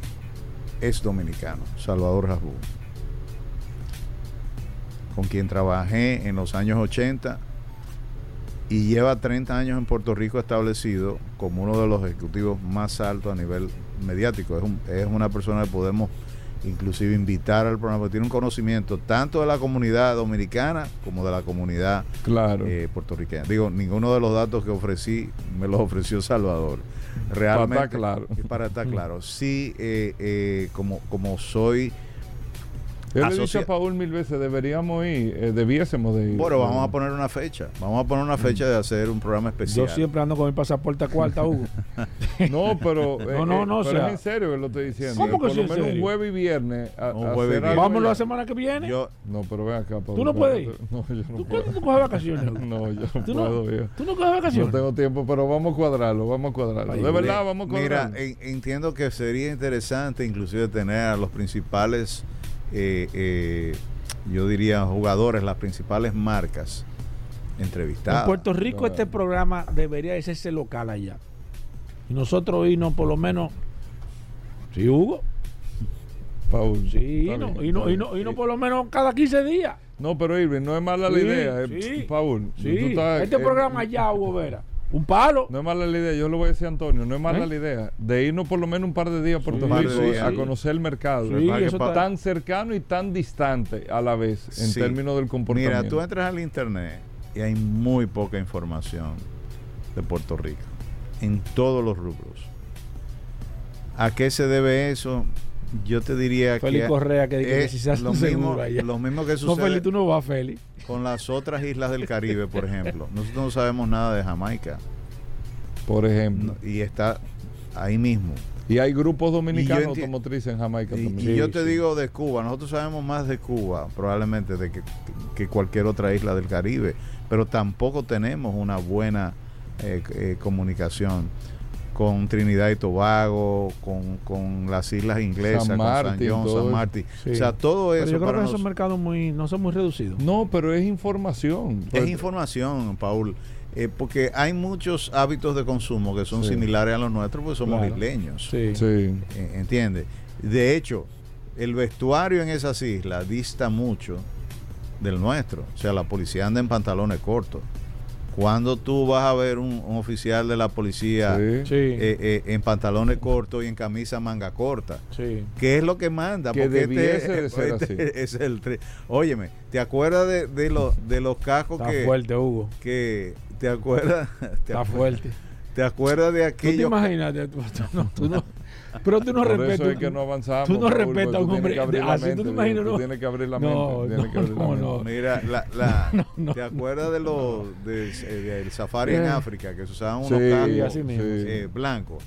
es dominicano, Salvador Rasbú, con quien trabajé en los años 80 y lleva 30 años en Puerto Rico establecido como uno de los ejecutivos más altos a nivel mediático. Es, es una persona que podemos inclusive invitar al programa, porque tiene un conocimiento tanto de la comunidad dominicana como de la comunidad claro. eh, puertorriqueña. Digo, ninguno de los datos que ofrecí me los ofreció Salvador. Realmente, Para estar claro. Para estar claro. Sí, eh, eh, como, como soy... Yo le he dicho a Paul mil veces, deberíamos ir, eh, debiésemos de ir. Bueno, vamos a poner una fecha. Vamos a poner una fecha de hacer un programa especial. Yo siempre ando con mi pasaporte a cuarta, Hugo. No, pero, eh, No, no, eh, no, o pero sea- es en serio que lo estoy diciendo. ¿Cómo que Por lo un serio? jueves y viernes. a- Un jueves y Vámonos la semana que viene. Yo, No, pero ven acá, Paul. ¿Tú no puedes ir? No, yo no ¿Tú puedo. cuándo tú coges vacaciones? No, yo no ¿Tú no- puedo ir. ¿Tú no coges vacaciones? No tengo tiempo, pero vamos a cuadrarlo, vamos a cuadrarlo. Ay, de verdad, vamos a Mira, cuadrarlo. en- entiendo que sería interesante inclusive tener a los principales, eh, eh, yo diría, jugadores, las principales marcas entrevistadas. En Puerto Rico este programa debería de hacerse local allá. Y nosotros irnos por lo menos... Sí, Hugo. Paul. Sí, está no, bien, y no, y no, y no por lo menos cada 15 días. No, pero Irving, no es mala la idea. eh, sí. Paul, tú Sí, estás, este eh, programa allá, Hugo Vera. Un palo. No es mala la idea, yo lo voy a decir a Antonio, no es mala ¿Eh? la idea de irnos por lo menos un par de días a Puerto Rico a conocer el mercado. Sí, eso tan cercano y tan distante a la vez en Sí. términos del comportamiento. Mira, tú entras al internet y hay muy poca información de Puerto Rico en todos los rubros. ¿A qué se debe eso? Yo te diría Félix que Correa que dice que es si se hace lo mismo, lo mismo que No, sucede Félix, tú no vas, Félix. con las otras islas del Caribe, por ejemplo. Nosotros no sabemos nada de Jamaica Por ejemplo. no- y está ahí mismo. Y hay grupos dominicanos automotrices en Jamaica Y, también. y yo te digo de Cuba, nosotros sabemos más de Cuba probablemente de que, que cualquier otra isla del Caribe, pero tampoco tenemos una buena eh, eh, comunicación con Trinidad y Tobago, con, con las islas inglesas, San con San John, todo San. Martín. Sí. O sea, todo Pero eso yo creo para que nos- esos mercados muy, no son muy reducidos. No, pero es información. es información, Paul. eh, porque hay muchos hábitos de consumo que son Sí. similares a los nuestros, porque somos Claro. isleños. Sí. Sí. Eh, ¿Entiendes? De hecho, el vestuario en esas islas dista mucho del nuestro. O sea, la policía anda en pantalones cortos. Cuando tú vas a ver un, un oficial de la policía Sí. Eh, eh, en pantalones cortos y en camisa manga corta, sí. ¿qué es lo que manda? Que debiese de ser así. es el tre- Óyeme, ¿te acuerdas de, de, los de los cascos Está que, fuerte, Hugo. que te acuerdas? Te, Está acuer- fuerte. ¿Te acuerdas de ¿Tú te aquellos imaginas? Tú, tú no, tú no- pero tú no Por respetas. eso es que no avanzamos. Tú no respetas a un hombre. así tú te imaginas, tú no. tienes que abrir la mente. No, no, no, no. Mira, la, la- No, no. ¿te acuerdas de los de- eh, del safari en Eh. África que se usaban Sí, unos cascos así mismo. eh, blancos?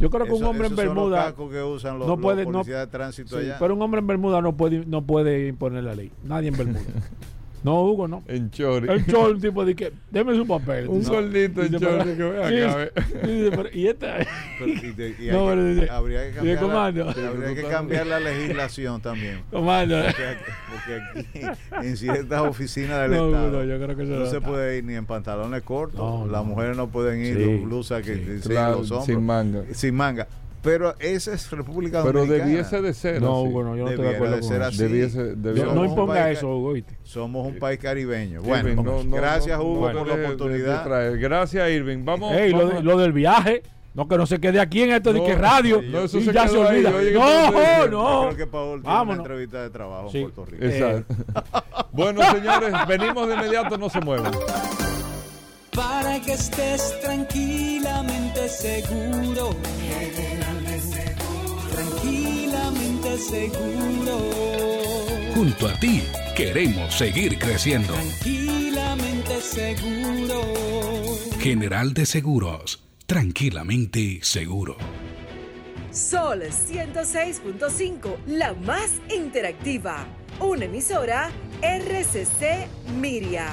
Yo creo que un Eso- hombre en los Bermuda cascos que usan los, no los puede, no, policías de tránsito sí, allá. pero un hombre en Bermuda no puede, no puede imponer la ley. Nadie en Bermuda. no, Hugo, no. En Chori. El chol, un tipo de que, deme su papel. Un No. gordito en Chori que vea Sí, acá, ve. dice, pero- y esta. Pero- y te- y hay No, pero dice- habría que cambiar, comando. la, habría que cambiar la legislación también. Comando. Porque, porque aquí en ciertas oficinas del No, Estado no, yo creo que eso no se está. puede ir ni en pantalones cortos. No, Las no. mujeres no pueden ir Sí, con blusa que sí. enseñen Claro, los hombros. sin manga. Sin manga. Pero esa es República Pero Dominicana. debiese de ser No, así. Hugo, no, yo no estoy de acuerdo de ser así. Debiese- debiese- No, Somos no un imponga país- eso, Hugo. Somos un país caribeño. Bueno, Irving, no, no, gracias Hugo por la de- de- de oportunidad. Gracias Irving. Vamos. Ey, lo, vamos del viaje. No, que no se quede aquí en esto de que radio. no, eso y se ya se ahí, olvida. oye, no, no. Creo que Paul tiene Vámonos. una entrevista de trabajo Sí. en Puerto Rico. Exacto. bueno, señores, venimos de inmediato, no se muevan. Para que estés tranquilamente seguro. Tranquilamente seguro. Junto a ti queremos seguir creciendo. Tranquilamente seguro. General de Seguros, tranquilamente seguro. Sol 106.5, la más interactiva. Una emisora RCC Miria.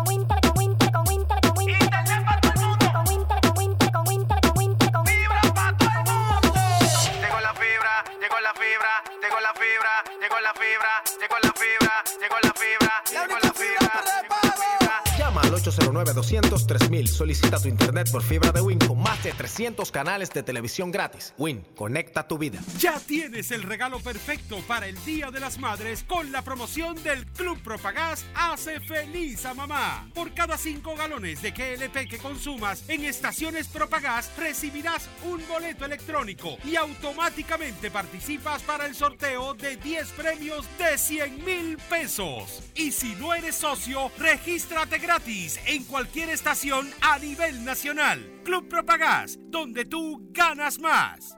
Llegó la fibra, 809-200-3000. Solicita tu internet por fibra de Win con más de 300 canales de televisión gratis. Win, conecta tu vida. Ya tienes el regalo perfecto para el Día de las Madres con la promoción del Club Propagás Hace Feliz a Mamá. Por cada 5 galones de GLP que consumas en estaciones Propagás recibirás un boleto electrónico y automáticamente participas para el sorteo de 10 premios de 100 mil pesos. Y si no eres socio, regístrate gratis en cualquier estación a nivel nacional. Club Propagás, donde tú ganas más.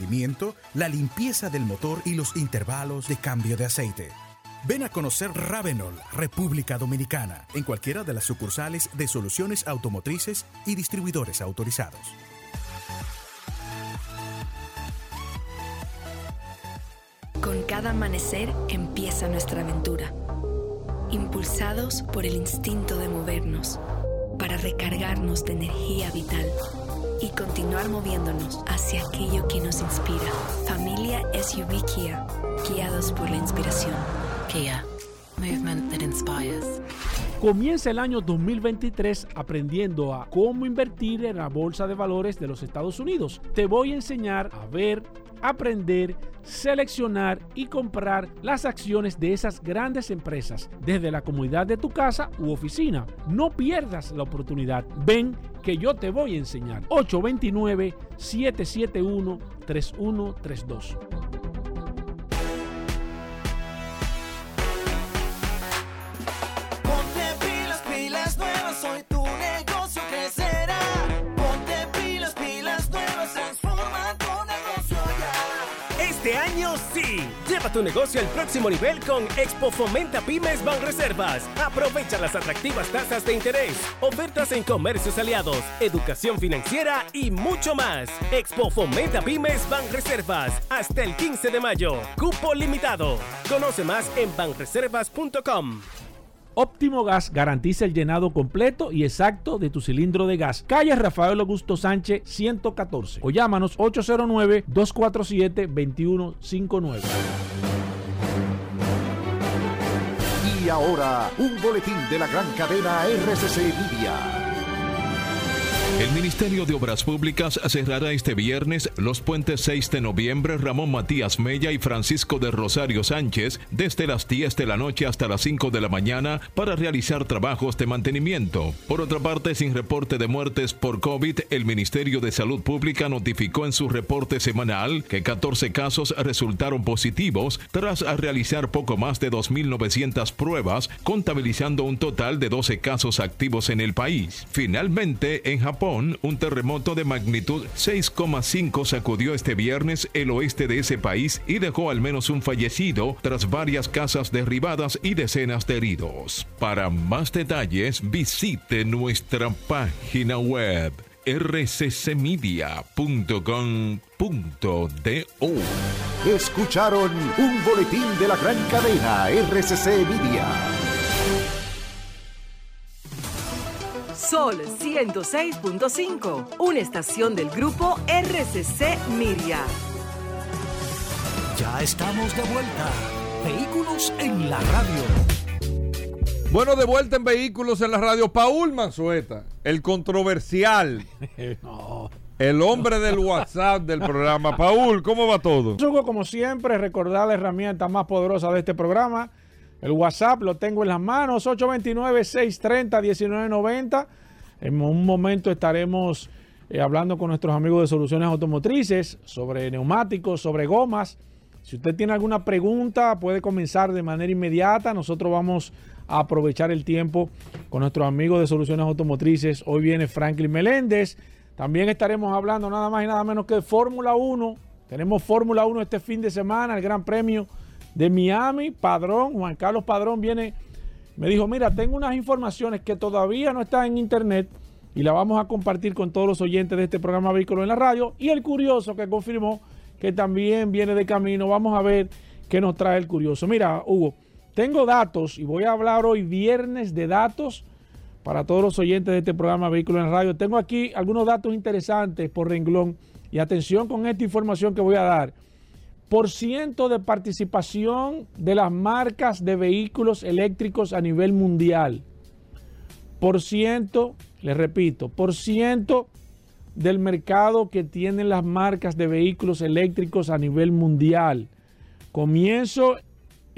la limpieza del motor y los intervalos de cambio de aceite. Ven a conocer Ravenol, República Dominicana, en cualquiera de las sucursales de soluciones automotrices y distribuidores autorizados. Con cada amanecer empieza nuestra aventura, impulsados por el instinto de movernos, para recargarnos de energía vital y continuar moviéndonos hacia aquello que nos inspira. Familia SUV Kia, guiados por la inspiración. Kia, movement that inspires. Comienza el año 2023 aprendiendo a cómo invertir en la bolsa de valores de los Estados Unidos. Te voy a enseñar a ver, aprender, seleccionar y comprar las acciones de esas grandes empresas desde la comunidad de tu casa u oficina. No pierdas la oportunidad. Ven que yo te voy a enseñar. 829-771-3132. Ponte pilas, pilas nuevas, hoy tu negocio crecerá. Ponte Lleva tu negocio al próximo nivel con Expo Fomenta Pymes Banreservas. Aprovecha las atractivas tasas de interés, ofertas en comercios aliados, educación financiera y mucho más. Expo Fomenta Pymes Banreservas hasta el 15 de mayo. Cupo limitado. Conoce más en banreservas.com. Óptimo Gas garantiza el llenado completo y exacto de tu cilindro de gas. Calle Rafael Augusto Sánchez 114 o llámanos 809-247-2159. Y ahora, un boletín de la gran cadena RCC Media. El Ministerio de Obras Públicas cerrará este viernes los puentes 6 de noviembre Ramón Matías Mella y Francisco de Rosario Sánchez desde las 10 de la noche hasta las 5 de la mañana para realizar trabajos de mantenimiento. Por otra parte, sin reporte de muertes por COVID, el Ministerio de Salud Pública notificó en su reporte semanal que 14 casos resultaron positivos tras realizar poco más de 2.900 pruebas, contabilizando un total de 12 casos activos en el país. Finalmente, en Japón, un terremoto de magnitud 6,5 sacudió este viernes el oeste de ese país y dejó al menos un fallecido tras varias casas derribadas y decenas de heridos. Para más detalles, visite nuestra página web rccmedia.com.do. Escucharon un boletín de la gran cadena RCC Media. Sol 106.5, una estación del grupo RCC Miria. Ya estamos de vuelta. Vehículos en la radio. Bueno, de vuelta en Vehículos en la radio, Paul Manzueta, el controversial. El hombre del WhatsApp del programa. Paul, ¿cómo va todo? Hugo, como siempre, recordar la herramienta más poderosa de este programa. El WhatsApp lo tengo en las manos, 829-630-1990. En un momento estaremos eh, hablando con nuestros amigos de Soluciones Automotrices sobre neumáticos, sobre gomas. Si usted tiene alguna pregunta, puede comenzar de manera inmediata. Nosotros vamos a aprovechar el tiempo con nuestros amigos de Soluciones Automotrices. Hoy viene Franklin Meléndez. También estaremos hablando nada más y nada menos que de Fórmula 1. Tenemos Fórmula 1 este fin de semana, el Gran Premio de Miami. Padrón, Juan Carlos Padrón viene, me dijo, mira, tengo unas informaciones que todavía no están en internet y la vamos a compartir con todos los oyentes de este programa Vehículo en la Radio. Y el curioso que confirmó que también viene de camino. Vamos a ver qué nos trae el curioso. Mira, Hugo, tengo datos y voy a hablar hoy viernes de datos para todos los oyentes de este programa Vehículo en la Radio. Tengo aquí algunos datos interesantes por renglón y atención con esta información que voy a dar. Por ciento de participación de las marcas de vehículos eléctricos a nivel mundial. Por ciento, les repito, por ciento del mercado que tienen las marcas de vehículos eléctricos a nivel mundial. Comienzo, eh,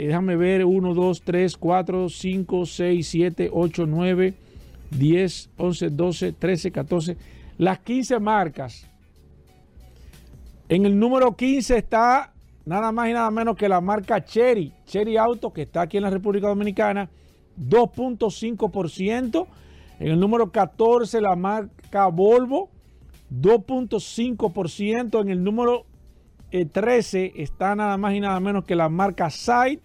déjame ver, 1, 2, 3, 4, 5, 6, 7, 8, 9, 10, 11, 12, 13, 14, las 15 marcas. En el número 15 está nada más y nada menos que la marca Cherry, Cherry Auto, que está aquí en la República Dominicana, 2.5%. En el número 14 la marca Volvo, 2.5%. En el número eh, 13 está nada más y nada menos que la marca Side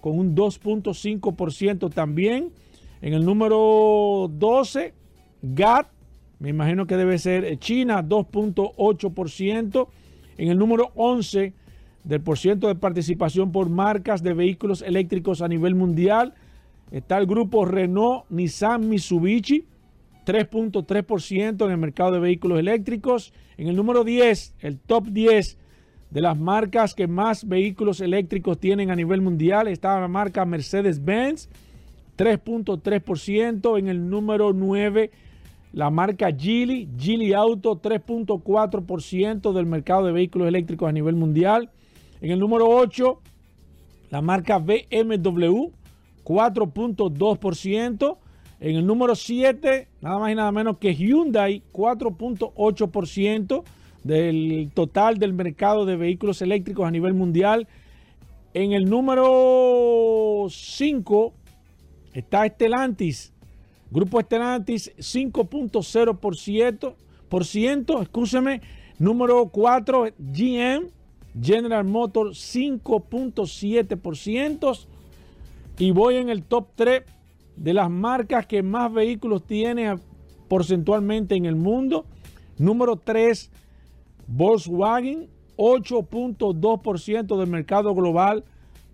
con un 2.5% también. En el número 12, GAT, me imagino que debe ser eh, China, 2.8%. En el número 11 del por ciento de participación por marcas de vehículos eléctricos a nivel mundial está el grupo Renault, Nissan, Mitsubishi, 3.3% en el mercado de vehículos eléctricos. En el número 10, el top 10 de las marcas que más vehículos eléctricos tienen a nivel mundial está la marca Mercedes-Benz, 3.3%. En el número 9, la marca Geely, Geely Auto, 3.4% del mercado de vehículos eléctricos a nivel mundial. En el número 8, la marca BMW, 4.2%. En el número 7, nada más y nada menos que Hyundai, 4.8% del total del mercado de vehículos eléctricos a nivel mundial. En el número 5 está Stellantis, Grupo Stellantis 5.0%, por ciento. Número 4 GM, General Motors 5.7%. Y voy en el top 3 de las marcas que más vehículos tiene porcentualmente en el mundo. Número 3, Volkswagen, 8.2% del mercado global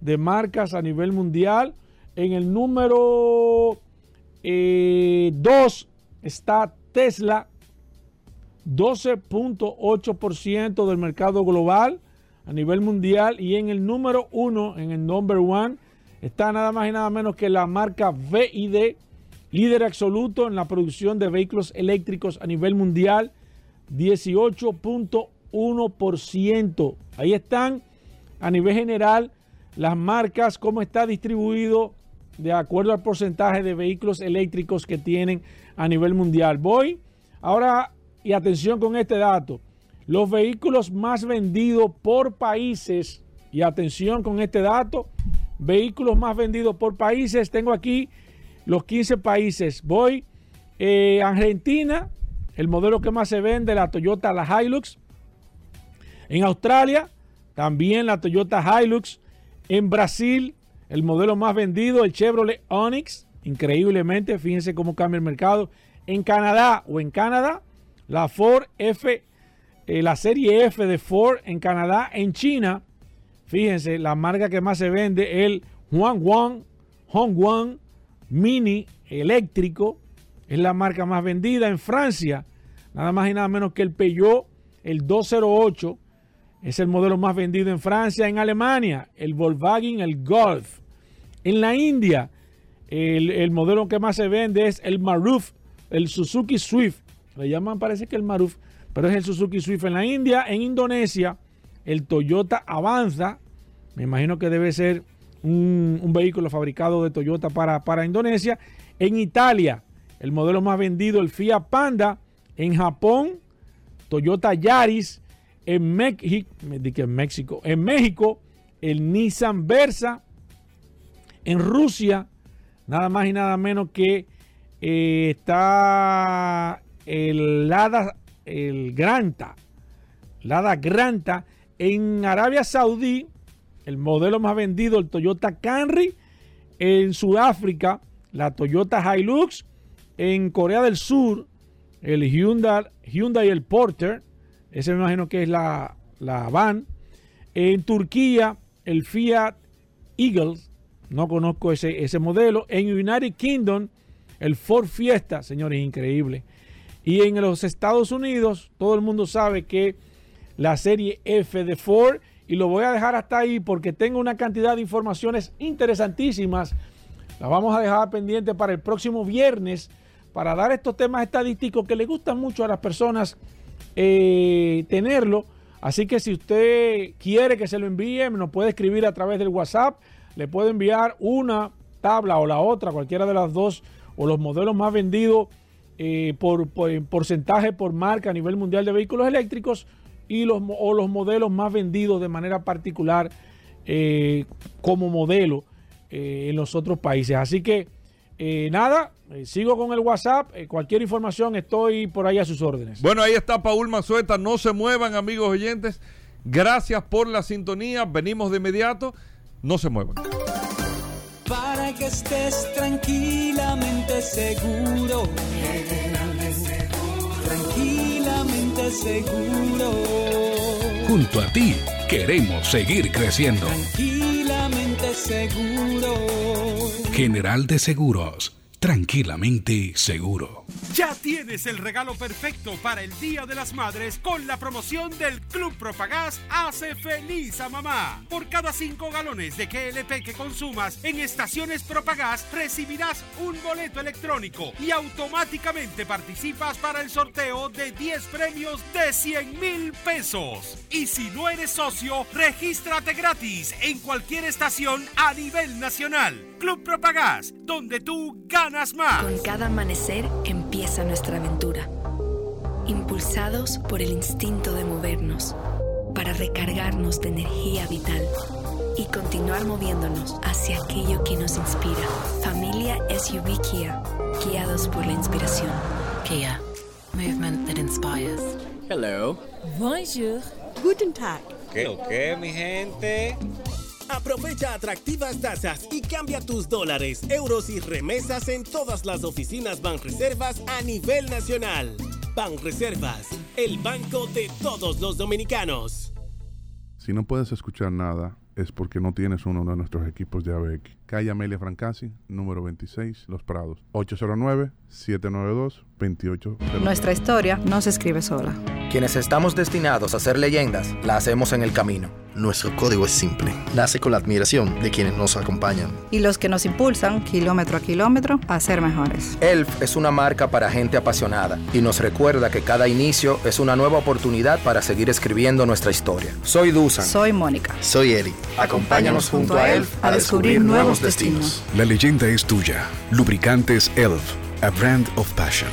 de marcas a nivel mundial. En el número 2 eh, está Tesla, 12.8% del mercado global a nivel mundial. Y en el número 1, en el number 1, está nada más y nada menos que la marca VID, líder absoluto en la producción de vehículos eléctricos a nivel mundial, 18.1%. Ahí están a nivel general las marcas, cómo está distribuido de acuerdo al porcentaje de vehículos eléctricos que tienen a nivel mundial. Voy ahora y atención con este dato. Los vehículos más vendidos por países, y atención con este dato, vehículos más vendidos por países. Tengo aquí los 15 países. Voy eh, Argentina, el modelo que más se vende, la Toyota, la Hilux. En Australia, también la Toyota Hilux. En Brasil, el modelo más vendido, el Chevrolet Onix. Increíblemente, fíjense cómo cambia el mercado. En Canadá o en Canadá, la Ford F, eh, la serie F de Ford en Canadá. En China, Fíjense, la marca que más se vende, el Huangwang, Hongguang Mini eléctrico. es la marca más vendida en Francia, nada más y nada menos que el Peugeot, el 208, es el modelo más vendido en Francia, en Alemania, el Volkswagen, el Golf. En la India, el, el modelo que más se vende es el Maruf, el Suzuki Swift. Le llaman, parece que el Maruf, pero es el Suzuki Swift en la India. En Indonesia, el Toyota Avanza. Me imagino que debe ser un, vehículo fabricado de Toyota para, para Indonesia. En Italia, el modelo más vendido, el Fiat Panda. En Japón, Toyota Yaris. En México, en México, en México, el Nissan Versa. En Rusia, nada más y nada menos que eh, está el Lada, el Granta, Lada Granta. En Arabia Saudí, el modelo más vendido, el Toyota Camry. En Sudáfrica, la Toyota Hilux. En Corea del Sur, el Hyundai, Hyundai el Porter. Ese me imagino que es la, la van. En Turquía, el Fiat Eagles. No conozco ese, ese modelo. En United Kingdom, el Ford Fiesta, señores, increíble. Y en los Estados Unidos, todo el mundo sabe que la serie F de Ford, y lo voy a dejar hasta ahí porque tengo una cantidad de informaciones interesantísimas. Las vamos a dejar pendiente para el próximo viernes para dar estos temas estadísticos que le gustan mucho a las personas eh, tenerlo. Así que si usted quiere que se lo envíe, nos puede escribir a través del WhatsApp. Le puede enviar una tabla o la otra, cualquiera de las dos, o los modelos más vendidos eh, por, por- en porcentaje por marca a nivel mundial de vehículos eléctricos y los, o los modelos más vendidos de manera particular eh, como modelo eh, en los otros países. Así que eh, nada, sigo con el WhatsApp. Cualquier información estoy por ahí a sus órdenes. Bueno, ahí está Paul Manzueta. No se muevan, amigos oyentes. Gracias por la sintonía. Venimos de inmediato. No se muevan. Que estés tranquilamente seguro. Tranquilamente seguro. Junto a ti queremos seguir creciendo. Tranquilamente seguro. General de Seguros, tranquilamente seguro. Ya tienes el regalo perfecto para el Día de las Madres con la promoción del Club Propagás Hace Feliz a Mamá. Por cada 5 galones de GLP que consumas en estaciones Propagás recibirás un boleto electrónico y automáticamente participas para el sorteo de 10 premios de 100 mil pesos. Y si no eres socio, regístrate gratis en cualquier estación a nivel nacional. Club Propagás, donde tú ganas más. Con cada amanecer empieza nuestra aventura. Impulsados por el instinto de movernos, para recargarnos de energía vital y continuar moviéndonos hacia aquello que nos inspira. Familia SUV Kia, guiados por la inspiración. Kia, movement that inspires. Hello. Bonjour. Guten Tag. ¿Qué lo que, mi gente? Aprovecha atractivas tasas y cambia tus dólares, euros y remesas en todas las oficinas Banreservas a nivel nacional. Banreservas, el banco de todos los dominicanos. Si no puedes escuchar nada, es porque no tienes uno de nuestros equipos de ABX. Calle Amelia Francasi, número 26, Los Prados. 809-792-2800. Nuestra historia no se escribe sola. Quienes estamos destinados a ser leyendas, la hacemos en el camino. Nuestro código es simple. Nace con la admiración de quienes nos acompañan. Y los que nos impulsan, kilómetro a kilómetro, a ser mejores. ELF es una marca para gente apasionada y nos recuerda que cada inicio es una nueva oportunidad para seguir escribiendo nuestra historia. Soy Dusan. Soy Mónica. Soy Eli. Acompáñanos junto a ELF a descubrir nuevos destinos. La leyenda es tuya. Lubricantes Elf, a brand of passion.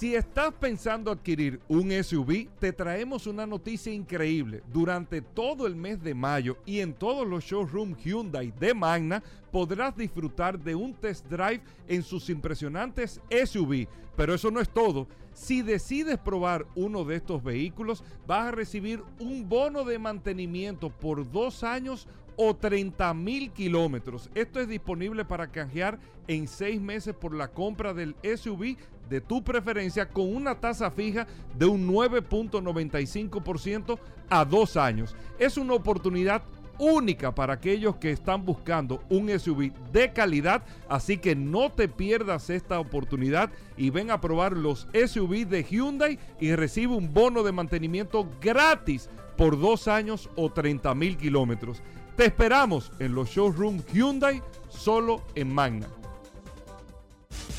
Si estás pensando adquirir un SUV, te traemos una noticia increíble. Durante todo el mes de mayo y en todos los showrooms Hyundai de Magna podrás disfrutar de un test drive en sus impresionantes SUV. Pero eso no es todo. Si decides probar uno de estos vehículos, vas a recibir un bono de mantenimiento por dos años o 30 mil kilómetros. Esto es disponible para canjear en seis meses por la compra del SUV de tu preferencia con una tasa fija de un 9.95% a dos años. Es una oportunidad única para aquellos que están buscando un SUV de calidad, así que no te pierdas esta oportunidad y ven a probar los SUV de Hyundai y recibe un bono de mantenimiento gratis por dos años o 30 mil kilómetros. Te esperamos en los showrooms Hyundai solo en Magna.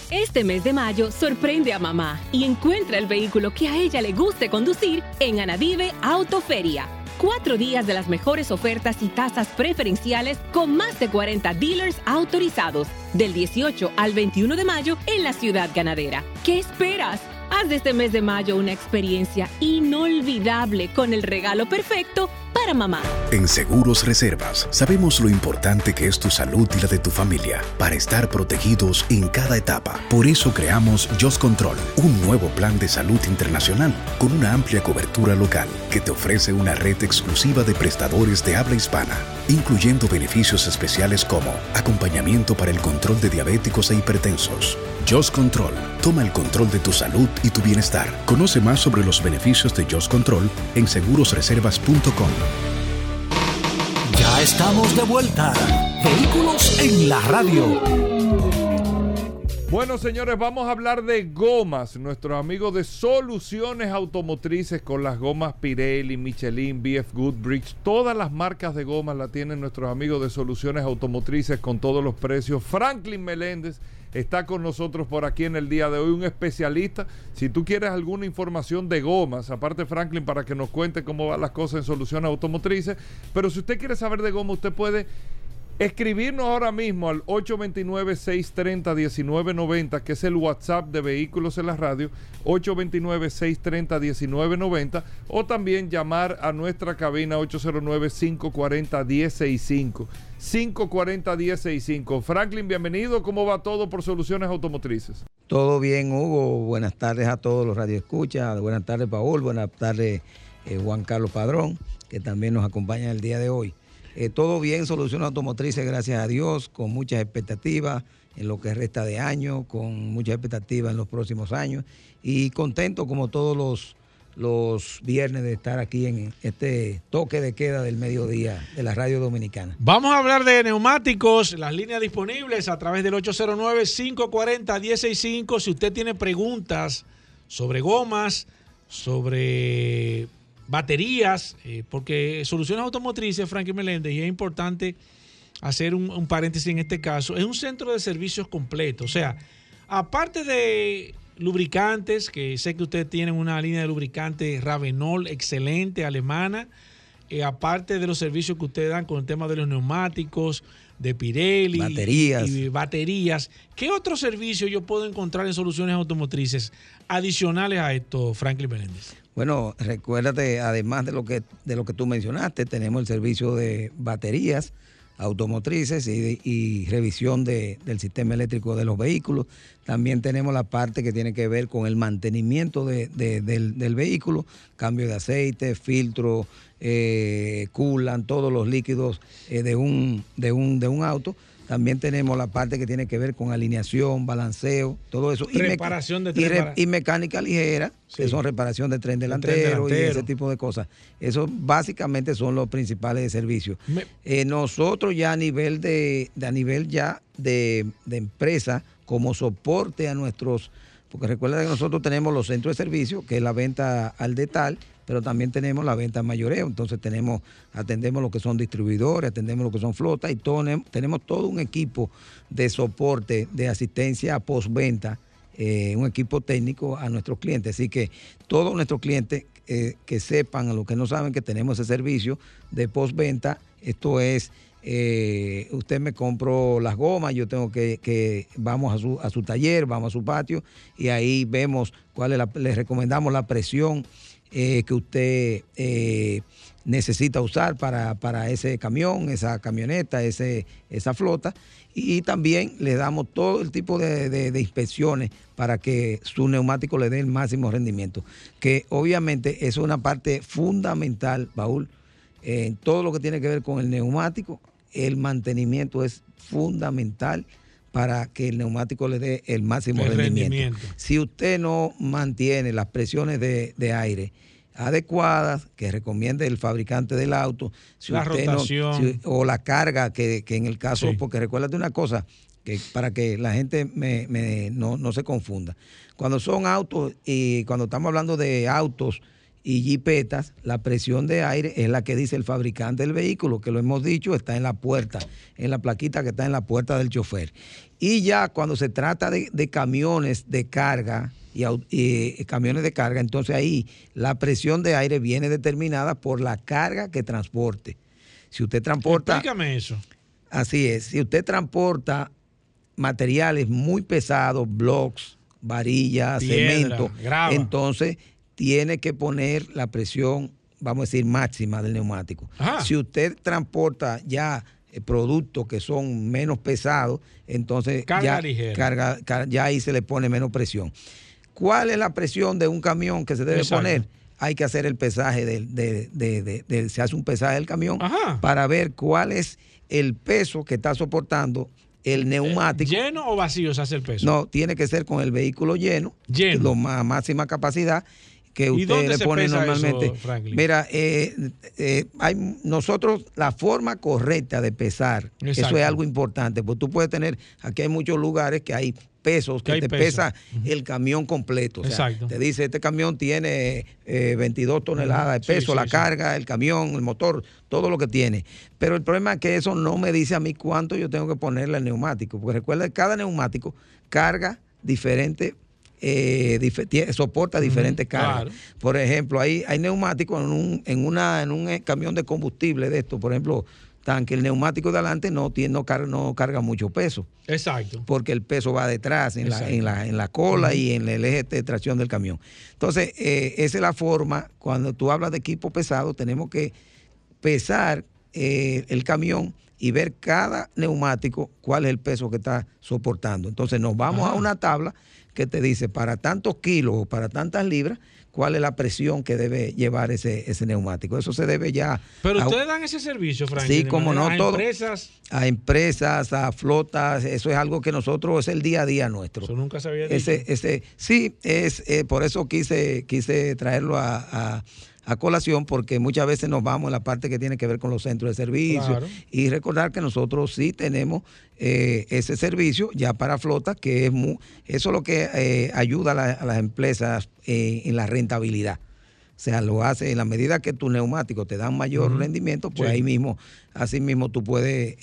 Este mes de mayo sorprende a mamá y encuentra el vehículo que a ella le guste conducir en Anadive Autoferia. Cuatro días de las mejores ofertas y tasas preferenciales con más de 40 dealers autorizados del 18 al 21 de mayo en la ciudad ganadera. ¿Qué esperas? Haz de este mes de mayo una experiencia inolvidable con el regalo perfecto para mamá. En Seguros Reservas sabemos lo importante que es tu salud y la de tu familia para estar protegidos en cada etapa. Por eso creamos Just Control, un nuevo plan de salud internacional con una amplia cobertura local que te ofrece una red exclusiva de prestadores de habla hispana, incluyendo beneficios especiales como acompañamiento para el control de diabéticos e hipertensos. Just Control, toma el control de tu salud y tu bienestar. Conoce más sobre los beneficios de Just Control en segurosreservas.com. Ya estamos de vuelta. Vehículos en la radio. Bueno, señores, vamos a hablar de gomas. Nuestros amigos de Soluciones Automotrices con las gomas Pirelli, Michelin, BF Goodrich, todas las marcas de gomas la tienen nuestros amigos de Soluciones Automotrices con todos los precios. Franklin Meléndez está con nosotros por aquí en el día de hoy, un especialista. Si tú quieres alguna información de gomas, aparte Franklin, para que nos cuente cómo van las cosas en Soluciones Automotrices, pero si usted quiere saber de goma, usted puede escribirnos ahora mismo al 829-630-1990, que es el WhatsApp de Vehículos en la Radio, 829-630-1990, o también llamar a nuestra cabina 809-540-1065. 540-1065. Franklin, bienvenido. ¿Cómo va todo por Soluciones Automotrices? Todo bien, Hugo. Buenas tardes a todos los radioescuchas. Buenas tardes, Paul. Buenas tardes, eh, Juan Carlos Padrón, que también nos acompaña el día de hoy. Eh, todo bien, Soluciones Automotrices, gracias a Dios, con muchas expectativas en lo que resta de año, con muchas expectativas en los próximos años y contento como todos los, los viernes de estar aquí en este toque de queda del mediodía de la radio dominicana. Vamos a hablar de neumáticos, las líneas disponibles a través del 809-540-165. Si usted tiene preguntas sobre gomas, sobre baterías, eh, porque Soluciones Automotrices, Frankie Meléndez, y es importante hacer un, un paréntesis en este caso, es un centro de servicios completo. O sea, aparte de lubricantes, que sé que ustedes tienen una línea de lubricantes Ravenol excelente, alemana, eh, aparte de los servicios que ustedes dan con el tema de los neumáticos, de Pirelli, Baterías. y baterías, ¿qué otros servicios yo puedo encontrar en soluciones automotrices adicionales a esto, Franklin Meléndez? Bueno, recuérdate, además de lo que de lo que tú mencionaste, tenemos el servicio de baterías automotrices y, revisión de- del sistema eléctrico de los vehículos. También tenemos la parte que tiene que ver con el mantenimiento de- del, del vehículo, cambio de aceite, filtro, eh, coolant, todos los líquidos eh, de, un, de, un, de un auto. También tenemos la parte que tiene que ver con alineación, balanceo, todo eso. Y Reparación de y tren re- para- y mecánica ligera, Sí. que son reparación de tren tren delantero, y ese tipo de cosas. Eso básicamente son los principales servicios. Eh, nosotros ya a nivel de, de- a nivel ya de, de empresa, como soporte a nuestros, porque recuerda que nosotros tenemos los centros de servicio, que es la venta al detal, pero también tenemos la venta mayoreo. Entonces tenemos, atendemos lo que son distribuidores, atendemos lo que son flotas y todo- tenemos todo un equipo de soporte, de asistencia postventa eh, un equipo técnico a nuestros clientes. Así que todos nuestros clientes eh, que sepan, a los que no saben que tenemos ese servicio de postventa, esto es, eh, usted me compró las gomas, yo tengo que, que vamos a su, a su taller, vamos a su patio y ahí vemos cuál es la, le recomendamos la presión eh, que usted eh, necesita usar para, para ese camión, esa camioneta, ese, esa flota. Y también le damos todo el tipo de, inspecciones para que su neumático le dé el máximo rendimiento. Que obviamente es una parte fundamental, Paul, en todo lo que tiene que ver con el neumático. El mantenimiento es fundamental para que el neumático le dé el máximo El rendimiento. rendimiento. Si usted no mantiene las presiones de, de aire adecuadas que recomiende el fabricante del auto. Si La usted no- rotación. si- o la carga, que, que en el caso, Sí. porque recuérdate una cosa, que para que la gente me- me- no, no se confunda. Cuando son autos y cuando estamos hablando de autos y jipetas, la presión de aire es la que dice el fabricante del vehículo, que lo hemos dicho, está en la puerta, en la plaquita que está en la puerta del chofer. Y ya cuando se trata de, de camiones de carga y, eh, camiones de carga, entonces ahí la presión de aire viene determinada por la carga que transporte. Si usted transporta... Explícame eso. Así es. Si usted transporta materiales muy pesados, blocks, varillas, Piedra, cemento, grava. entonces tiene que poner la presión, vamos a decir, máxima del neumático. Ajá. Si usted transporta ya eh, productos que son menos pesados, entonces Carga ya, ligera. carga- car- ya ahí se le pone menos presión. ¿Cuál es la presión de un camión que se debe Exacto. poner? Hay que hacer el pesaje del, de, de- de- de- se hace un pesaje del camión para ver cuál es el peso que está soportando el neumático. ¿Lleno o vacío se hace el peso? No, tiene que ser con el vehículo lleno, Lleno. lo má- máxima capacidad que ¿Y usted le pone eso, normalmente. Mira, eh, eh, hay, nosotros la forma correcta de pesar, eso es algo importante, porque tú puedes tener, aquí hay muchos lugares que hay pesos, que, hay te peso. pesa el camión completo. O sea, Exacto. te dice, este camión tiene eh, 22 toneladas de Sí, peso, sí, la sí. carga, el camión, el motor, todo lo que tiene. Pero el problema es que eso no me dice a mí cuánto yo tengo que ponerle al neumático, porque recuerda que cada neumático carga diferente. Eh, soporta diferentes cargas. claro. Por ejemplo, hay, hay neumáticos en un, en, una, en un eh, camión de combustible de esto, por ejemplo, tanque, el neumático de adelante no, tiene, no, carga, no carga mucho peso Exacto. porque el peso va detrás, en, la, en, la, en la cola y en el eje de tracción del camión. Entonces, eh, esa es la forma, cuando tú hablas de equipo pesado, tenemos que pesar eh, el camión y ver cada neumático cuál es el peso que está soportando. Entonces nos vamos Ajá. a una tabla que te dice para tantos kilos o para tantas libras, cuál es la presión que debe llevar ese, ese neumático. Eso se debe ya Pero a- ustedes dan ese servicio, Franklin. Sí, como no a todo. empresas. a empresas, a flotas, eso es algo que nosotros es el día a día nuestro. Eso nunca se había dicho. Ese, ese, sí, es eh, por eso quise, quise traerlo a, a- a colación, porque muchas veces nos vamos en la parte que tiene que ver con los centros de servicio Claro. y recordar que nosotros sí tenemos eh, ese servicio ya para flotas, que es mu- eso es lo que eh, ayuda a, la- a las empresas eh, en la rentabilidad. O sea, lo hace en la medida que tus neumáticos te dan mayor rendimiento, pues Sí. ahí mismo, así mismo tú puedes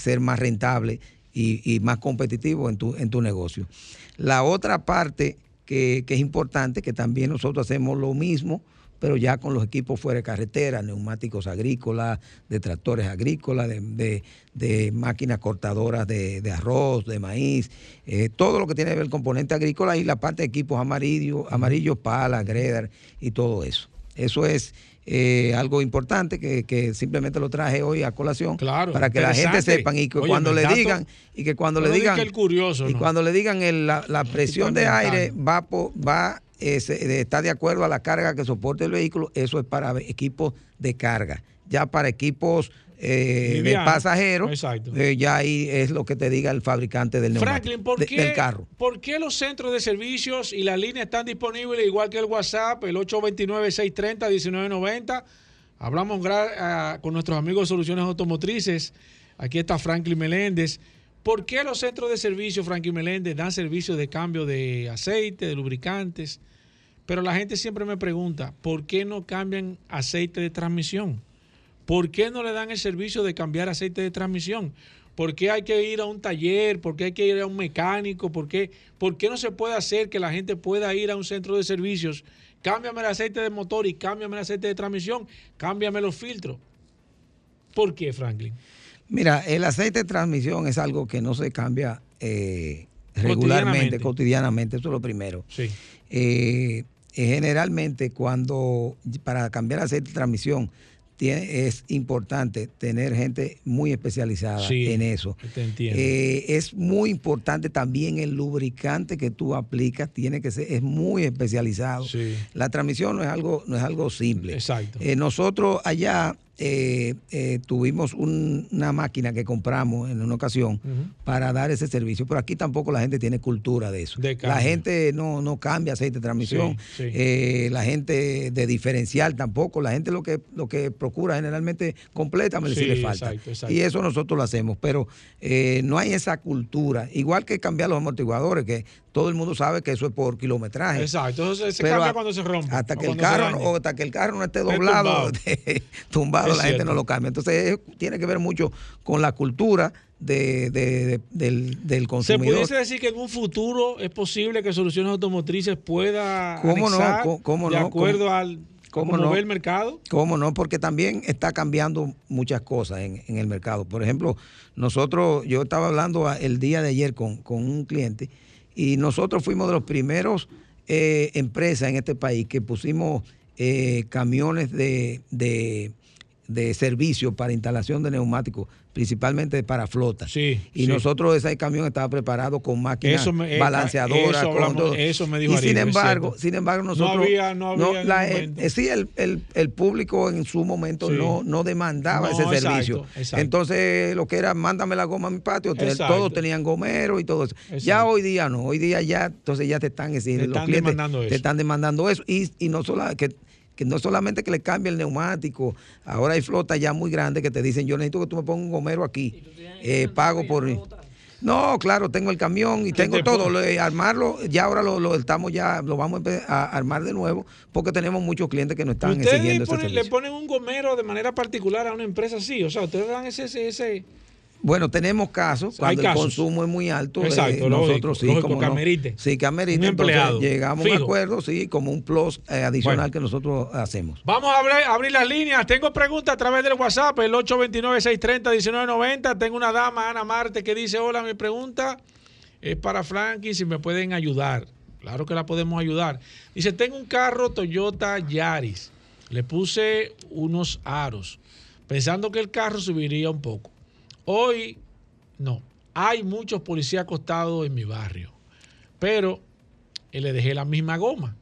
ser más rentable y, y más competitivo en tu, en tu negocio. La otra parte que, que es importante, que también nosotros hacemos lo mismo, pero ya con los equipos fuera de carretera, neumáticos agrícolas, de tractores agrícolas, de, de- de máquinas cortadoras de, de arroz, de maíz, eh, todo lo que tiene que ver el componente agrícola y la parte de equipos amarillos, amarillos, palas, gredar y todo eso. Eso es eh, algo importante que, que simplemente lo traje hoy a colación Claro, para que la gente sepan y que Oye, cuando le dato- digan y que cuando le diga digan que el curioso, y ¿no? cuando le digan el- la, la presión de aire va va eh, se- está de acuerdo a la carga que soporte el vehículo, eso es para equipos de carga. Ya para equipos eh, de pasajeros, eh, ya ahí es lo que te diga el fabricante del neumático, Franklin, ¿por de- qué, del carro. ¿por qué los centros de servicios y las líneas están disponibles igual que el WhatsApp, el 829-630-1990? Hablamos ah, con nuestros amigos de Soluciones Automotrices. Aquí está Franklin Meléndez. ¿Por qué los centros de servicio, Franklin Meléndez, dan servicios de cambio de aceite, de lubricantes? Pero la gente siempre me pregunta, ¿por qué no cambian aceite de transmisión? ¿Por qué no le dan el servicio de cambiar aceite de transmisión? ¿Por qué hay que ir a un taller? ¿Por qué hay que ir a un mecánico? ¿Por qué, por qué no se puede hacer que la gente pueda ir a un centro de servicios? Cámbiame el aceite de motor y cámbiame el aceite de transmisión, cámbiame los filtros. ¿Por qué, Franklin? Mira, el aceite de transmisión es algo que no se cambia eh, regularmente, Cotidianamente. cotidianamente, eso es lo primero. Sí. Eh, eh, generalmente cuando para cambiar aceite de transmisión tiene- es importante tener gente muy especializada Sí, en eso. te entiendo. Eh, es muy importante también el lubricante que tú aplicas, tiene que ser, es muy especializado. Sí. La transmisión no es algo, no es algo simple. Exacto. Eh, nosotros allá eh, eh, tuvimos un- una máquina que compramos en una ocasión para dar ese servicio, pero aquí tampoco la gente tiene cultura de eso. De la gente no, no cambia aceite de transmisión, Sí, sí. eh, la gente de diferencial tampoco, la gente lo que, lo que procura generalmente complétame si Sí, le falta. exacto, exacto. Y eso nosotros lo hacemos, pero eh, no hay esa cultura, igual que cambiar los amortiguadores, que todo el mundo sabe que eso es por kilometraje. Exacto, entonces se Pero cambia a- cuando se rompe. Hasta que el se carro daña. o hasta que el carro no esté Esté doblado, tumbado, Es la gente no lo cambia. Entonces es- tiene que ver mucho con la cultura de, de- de- del, del ¿Se consumidor. pudiese decir que en un futuro es posible que Soluciones Automotrices pueda ¿Cómo no? ¿Cómo- cómo de no? acuerdo ¿Cómo- al cómo cómo no? ve el mercado? ¿Cómo no? Porque también está cambiando muchas cosas en, en el mercado. Por ejemplo, nosotros, yo estaba hablando el día de ayer con, con un cliente y nosotros fuimos de los primeros eh, empresas en este país que pusimos eh, camiones de, de, de servicio para instalación de neumáticos, principalmente para flota. y sí. nosotros ese camión estaba preparado con máquinas Eso me- eh, balanceadoras, eso hablamos- eso me dijo y Ariel, sin embargo, sin embargo, No nosotros había- no había la- eh, sí, el, el- el público en su momento Sí. no, no demandaba ese exacto, servicio. exacto. Entonces, lo que era, mándame la goma a mi patio, Exacto. todos tenían gomero y todo eso. Ya hoy día no, hoy día ya, entonces ya te están exigiendo, Te los están clientes demandando te están demandando eso. Y, y no solo que, que no solamente que le cambie el neumático, ahora hay flotas ya muy grandes que te dicen, yo necesito que tú me pongas un gomero aquí, eh, pago por... No, claro, tengo el camión y ¿Qué tengo te todo. Lo de armarlo, ya ahora lo, lo estamos ya, lo vamos a armar de nuevo porque tenemos muchos clientes que nos están Ustedes le exigiendo ese ponen, le ponen un gomero de manera particular a una empresa así, o sea, ustedes dan ese ese, ese- Bueno, tenemos casos cuando el consumo es muy alto. eh, Exacto, lógico, nosotros sí, como que no. amerite. Sí, que amerite. Un Entonces, empleado, llegamos a un acuerdo, sí, como un plus eh, adicional Bueno. que nosotros hacemos. Vamos a abrir, abrir las líneas. Tengo preguntas a través del WhatsApp, el 829-630-1990. Tengo una dama, Ana Marte, que dice, hola, mi pregunta es para Frankie, si me pueden ayudar. Claro que la podemos ayudar. Dice, tengo un carro Toyota Yaris. Le puse unos aros, pensando que el carro subiría un poco. Hoy, no. Hay muchos policías acostados en mi barrio, pero eh, le dejé la misma goma.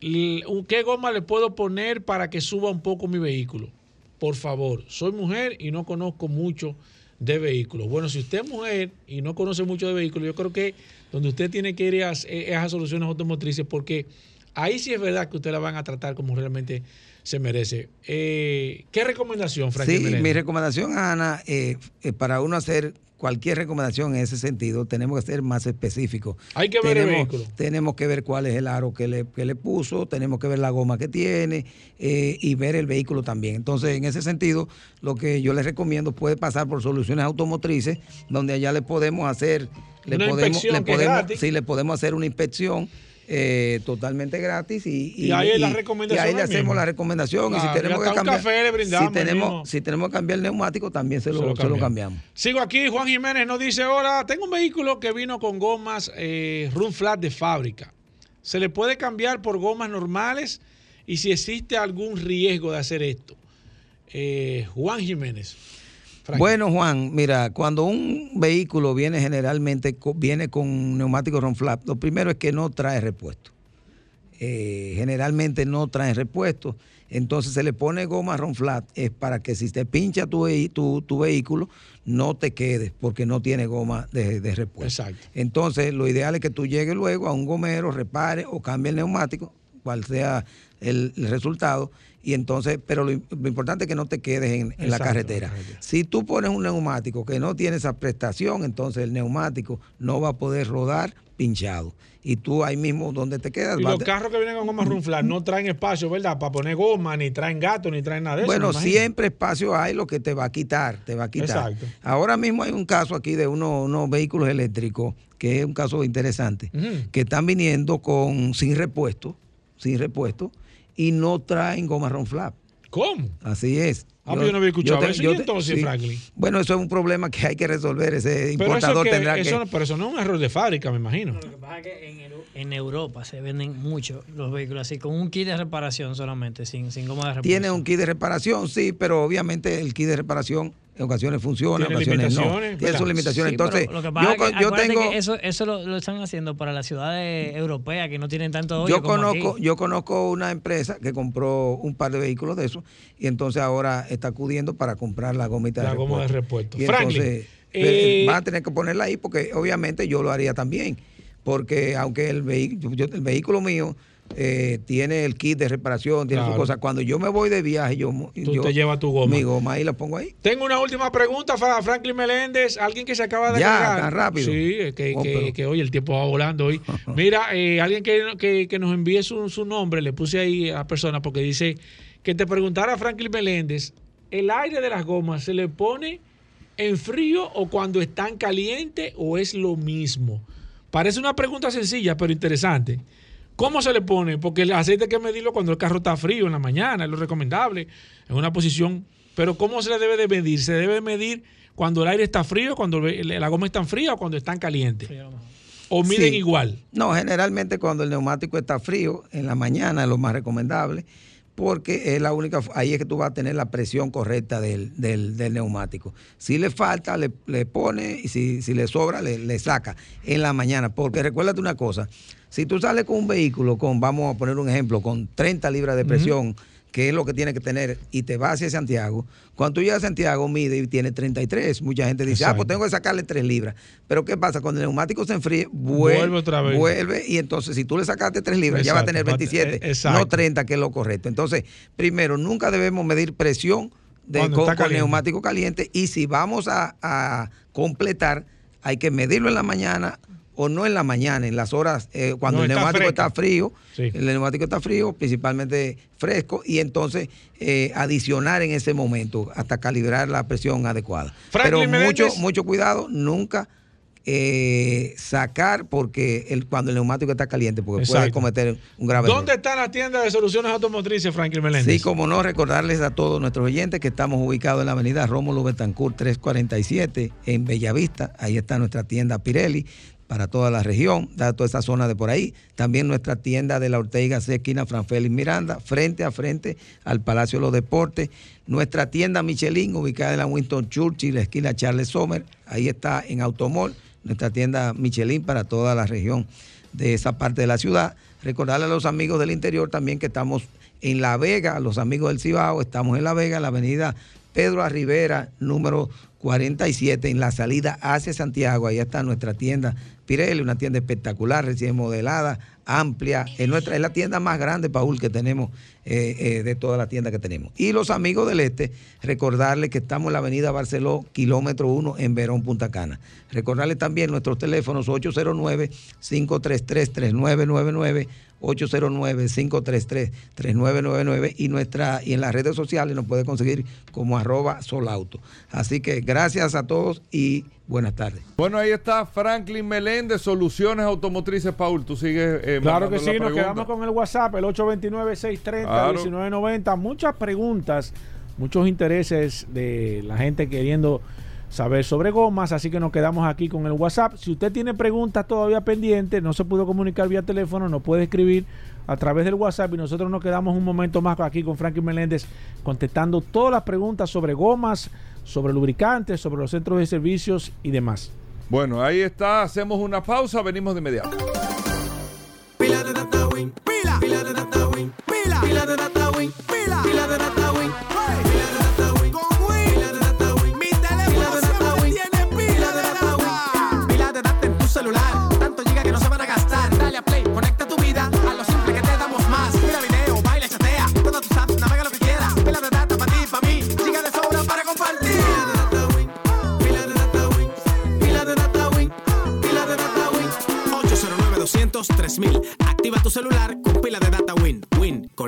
¿Qué goma le puedo poner para que suba un poco mi vehículo? Por favor, soy mujer y no conozco mucho de vehículos. Bueno, si usted es mujer y no conoce mucho de vehículos, yo creo que donde usted tiene que ir es, es a soluciones automotrices porque ahí sí es verdad que usted la van a tratar como realmente se merece. Eh, ¿Qué recomendación, Frankie? Sí, mi recomendación, Ana, eh, eh, para uno hacer cualquier recomendación en ese sentido, tenemos que ser más específicos. Hay que ver el tenemos, vehículo. Tenemos que ver cuál es el aro que le, que le puso, tenemos que ver la goma que tiene eh, y ver el vehículo también. Entonces, en ese sentido, lo que yo les recomiendo puede pasar por soluciones automotrices, donde allá le podemos hacer, le Una podemos, inspección le que es podemos, gratis. sí, le podemos hacer una inspección. Eh, totalmente gratis y, Y ahí es la recomendación y ahí le hacemos mismo. la recomendación y si y tenemos que cambiar café le brindamos si tenemos si tenemos que cambiar el neumático también se lo, Se lo se lo cambiamos. Sigo aquí, Juan Jiménez nos dice, hola, tengo un vehículo que vino con gomas eh, run flat de fábrica. ¿Se le puede cambiar por gomas normales? Y si existe algún riesgo de hacer esto. Eh, Juan Jiménez. Bueno, Juan, mira, cuando un vehículo viene generalmente viene con neumático Ron Flap, lo primero es que no trae repuesto. Eh, generalmente no trae repuesto. Entonces se le pone goma Ron Flat es para que si te pincha tu, vehi- tu, tu vehículo no te quedes porque no tiene goma de, de repuesto. Exacto. Entonces lo ideal es que tú llegues luego a un gomero, repare o cambie el neumático, cual sea el, el resultado. Y entonces, pero lo, lo importante es que no te quedes en, en la carretera. Si tú pones un neumático que no tiene esa prestación, entonces el neumático no va a poder rodar pinchado. Y tú ahí mismo donde te quedas. Y los carros que vienen con gomas run flat no traen espacio, ¿verdad? Para poner goma, ni traen gato, ni traen nada de eso. Bueno, me imagino. siempre espacio hay lo que te va a quitar, te va a quitar. Exacto. Ahora mismo hay un caso aquí de unos, unos vehículos eléctricos, que es un caso interesante, que están viniendo con sin repuesto, sin repuesto, y no traen goma Ron Flap. ¿Cómo? Así es. Ah, pues yo no había escuchado te- eso. yo ¿Y te- entonces, sí. Franklin? Bueno, eso es un problema que hay que resolver. Ese Pero eso, importador que- tendrá que. eso no- pero eso no es un error de fábrica, me imagino. En Europa se venden mucho los vehículos así, con un kit de reparación solamente, sin, sin goma de reparación. Tiene un kit de reparación, sí, pero obviamente el kit de reparación en ocasiones funciona, en ocasiones no. limitaciones, Tiene sus limitaciones. Sí, Entonces, lo que pasa yo, es con- que yo tengo. que eso, eso lo, lo están haciendo para las ciudades europeas que no tienen tanto hoyo Yo como conozco, aquí. yo conozco una empresa que compró un par de vehículos de esos y entonces ahora está acudiendo para comprar la gomita La de goma de repuesto. repuesto. Y Franklin, entonces eh, van a tener que ponerla ahí porque obviamente yo lo haría también. Porque aunque el, vehículo el vehículo mío eh, tiene el kit de reparación, tiene sus Claro. cosas, cuando yo me voy de viaje, yo, Tú yo te llevas tu goma. Mi goma ahí la pongo ahí. Tengo una última pregunta para Franklin Meléndez, alguien que se acaba de Ya, tan rápido. Sí, que, Oh, que, pero- que hoy el tiempo va volando hoy. Mira, eh, alguien que, que, que nos envíe su, su nombre, le puse ahí a la persona porque dice que te preguntara a Franklin Meléndez, ¿el aire de las gomas se le pone en frío o cuando están calientes o es lo mismo? Parece una pregunta sencilla, pero interesante. ¿Cómo se le pone? Porque el aceite hay que medirlo cuando el carro está frío en la mañana, es lo recomendable, en una posición. Pero ¿cómo se le debe de medir? ¿Se debe medir cuando el aire está frío, cuando la goma está fría o cuando están calientes? ¿O miden Sí. igual? No, generalmente cuando el neumático está frío, en la mañana es lo más recomendable, porque es la única, ahí es que tú vas a tener la presión correcta del, del- del neumático. Si le falta, le, le pone, y si, si le sobra, le, le saca en la mañana. Porque recuérdate una cosa, si tú sales con un vehículo con, vamos a poner un ejemplo, con 30 libras de presión, que es lo que tiene que tener, y te vas hacia Santiago, cuando tú llegas a Santiago mide y tiene 33, mucha gente dice, ah, pues Exacto. tengo que sacarle 3 libras. Pero ¿qué pasa? Cuando el neumático se enfríe, vuelve, Vuelve otra vez. vuelve, y entonces si tú le sacaste 3 libras, ya va a Exacto, tener va a- 27, eh, exacto. no 30, que es lo correcto. Entonces, primero, nunca debemos medir presión de, con, con caliente. neumático caliente, y si vamos a, a completar, hay que medirlo en la mañana o no en la mañana, en las horas, eh, cuando No, el neumático está frío, Sí. el neumático está frío, principalmente fresco, y entonces eh, adicionar en ese momento hasta calibrar la presión adecuada. Franklin Pero mucho, Meléndez. mucho cuidado, nunca eh, sacar porque el, cuando el neumático está caliente, porque puede cometer un grave error. ¿Dónde están las tiendas de soluciones automotrices, Franklin Meléndez? Sí, como no, recordarles a todos nuestros oyentes que estamos ubicados en la avenida Rómulo Betancourt 347 en Bellavista. Ahí está nuestra tienda Pirelli para toda la región, da toda esa zona de por ahí. También nuestra tienda de la Ortega C, esquina Franfélix Miranda, frente a frente al Palacio de los Deportes. Nuestra tienda Michelin, ubicada en la Winston Churchill, la esquina Charles Sommer. Ahí está en Automol, nuestra tienda Michelin para toda la región de esa parte de la ciudad. Recordarle a los amigos del interior también que estamos en La Vega, los amigos del Cibao, estamos en La Vega, en la avenida Pedro A. Rivera, número 47, en la salida hacia Santiago. Ahí está nuestra tienda Pirelli, una tienda espectacular, recién modelada, amplia. Es, nuestra, es la tienda más grande, Paul, que tenemos eh, eh, de toda la tienda que tenemos. Y los amigos del Este, recordarles que estamos en la avenida Barceló, kilómetro 1, en Verón, Punta Cana. Recordarles también nuestros teléfonos 809-533-3999. 809-533-3999 y nuestra y en las redes sociales nos puede conseguir como arroba solauto. Así que gracias a todos y buenas tardes. Bueno, ahí está Franklin Meléndez, Soluciones Automotrices. Paul, tú sigues. eh, Claro que sí, la nos pregunta. quedamos con el WhatsApp, el 829-630-1990. Muchas preguntas, muchos intereses de la gente queriendo saber sobre gomas, así que nos quedamos aquí con el WhatsApp. Si usted tiene preguntas todavía pendientes, no se pudo comunicar vía teléfono, nos puede escribir a través del WhatsApp y nosotros nos quedamos un momento más aquí con Franklin Meléndez contestando todas las preguntas sobre gomas, sobre lubricantes, sobre los centros de servicios y demás. Bueno, ahí está. Hacemos una pausa. Venimos de inmediato.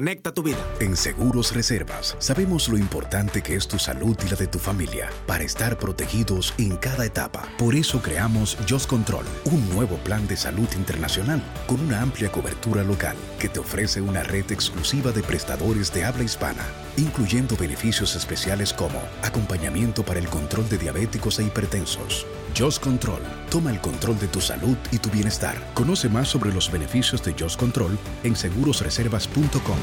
Conecta. En Seguros Reservas sabemos lo importante que es tu salud y la de tu familia para estar protegidos en cada etapa. Por eso creamos Just Control, un nuevo plan de salud internacional con una amplia cobertura local que te ofrece una red exclusiva de prestadores de habla hispana, incluyendo beneficios especiales como acompañamiento para el control de diabéticos e hipertensos. Just Control, toma el control de tu salud y tu bienestar. Conoce más sobre los beneficios de Just Control en segurosreservas.com.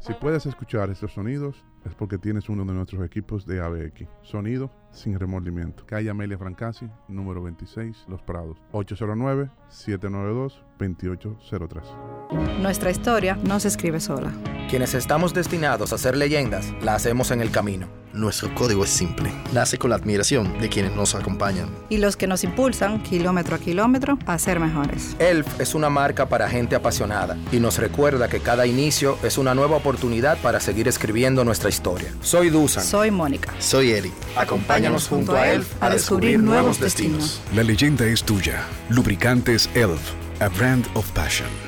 Si puedes escuchar estos sonidos es porque tienes uno de nuestros equipos de ABX. Sonido sin remordimiento. Calle Amelia Francasi, número 26, Los Prados. 809-792-2803. Nuestra historia no se escribe sola. Quienes estamos destinados a ser leyendas, la hacemos en el camino. Nuestro código es simple. Nace con la admiración de quienes nos acompañan. Y los que nos impulsan, kilómetro a kilómetro, a ser mejores. ELF es una marca para gente apasionada y nos recuerda que cada inicio es una nueva oportunidad para seguir escribiendo nuestra historia. Soy Dusan. Soy Mónica. Soy Eric. Acompáñanos junto a ELF a descubrir nuevos destinos. La leyenda es tuya. Lubricantes ELF, a brand of passion.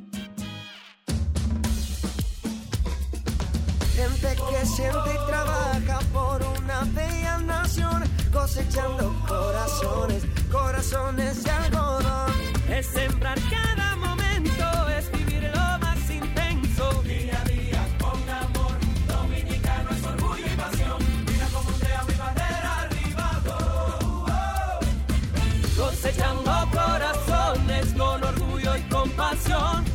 Gente que siente y trabaja por una bella nación, cosechando corazones, corazones de algodón. Es sembrar cada momento, es vivir lo más intenso. Día a día, con amor, dominicano es orgullo y pasión. Mira cómo sea mi bandera arriba. oh, oh. Cosechando corazones con orgullo y compasión.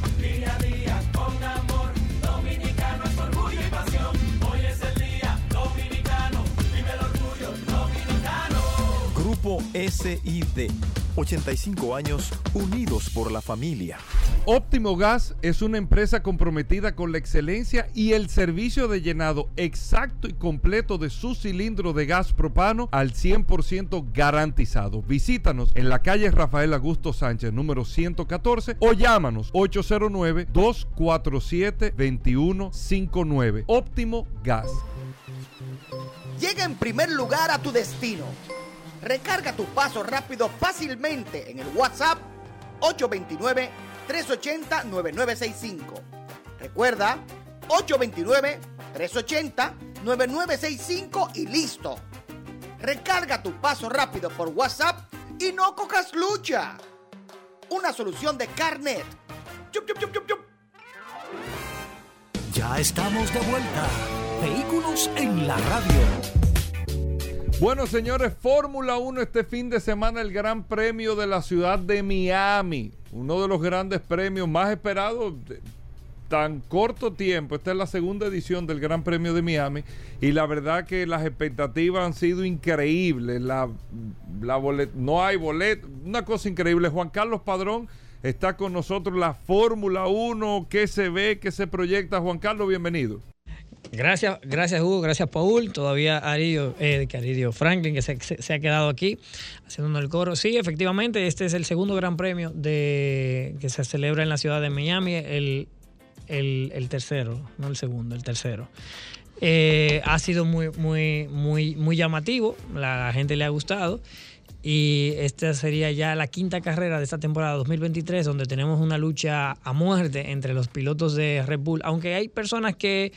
Grupo SID. 85 años unidos por la familia. Óptimo Gas es una empresa comprometida con la excelencia y el servicio de llenado exacto y completo de su cilindro de gas propano al 100% garantizado. Visítanos en la calle Rafael Augusto Sánchez, número 114, o llámanos 809-247-2159. Óptimo Gas. Llega en primer lugar a tu destino. Recarga tu paso rápido fácilmente en el WhatsApp 829-380-9965. Recuerda, 829-380-9965 y listo. Recarga tu paso rápido por WhatsApp y no cojas lucha. Una solución de Carnet. Ya estamos de vuelta. Vehículos en la radio. Bueno, señores, Fórmula 1 este fin de semana el Gran Premio de la ciudad de Miami, uno de los grandes premios más esperados de tan corto tiempo. Esta es la segunda edición del Gran Premio de Miami y la verdad que las expectativas han sido increíbles. La, la no hay boleto, una cosa increíble. Juan Carlos Padrón está con nosotros, la Fórmula 1, ¿qué se ve, qué se proyecta? Juan Carlos, bienvenido. Gracias, gracias Hugo, gracias Paul. Todavía Aridio, eh, Aridio Franklin, que se, ha quedado aquí haciendo el coro. Sí, efectivamente, este es el segundo gran premio que se celebra en la ciudad de Miami, el, el, tercero, no el segundo, el tercero. Eh, ha sido muy, muy, muy, muy llamativo, la gente le ha gustado. Y esta sería ya la quinta carrera de esta temporada 2023, donde tenemos una lucha a muerte entre los pilotos de Red Bull. Aunque hay personas que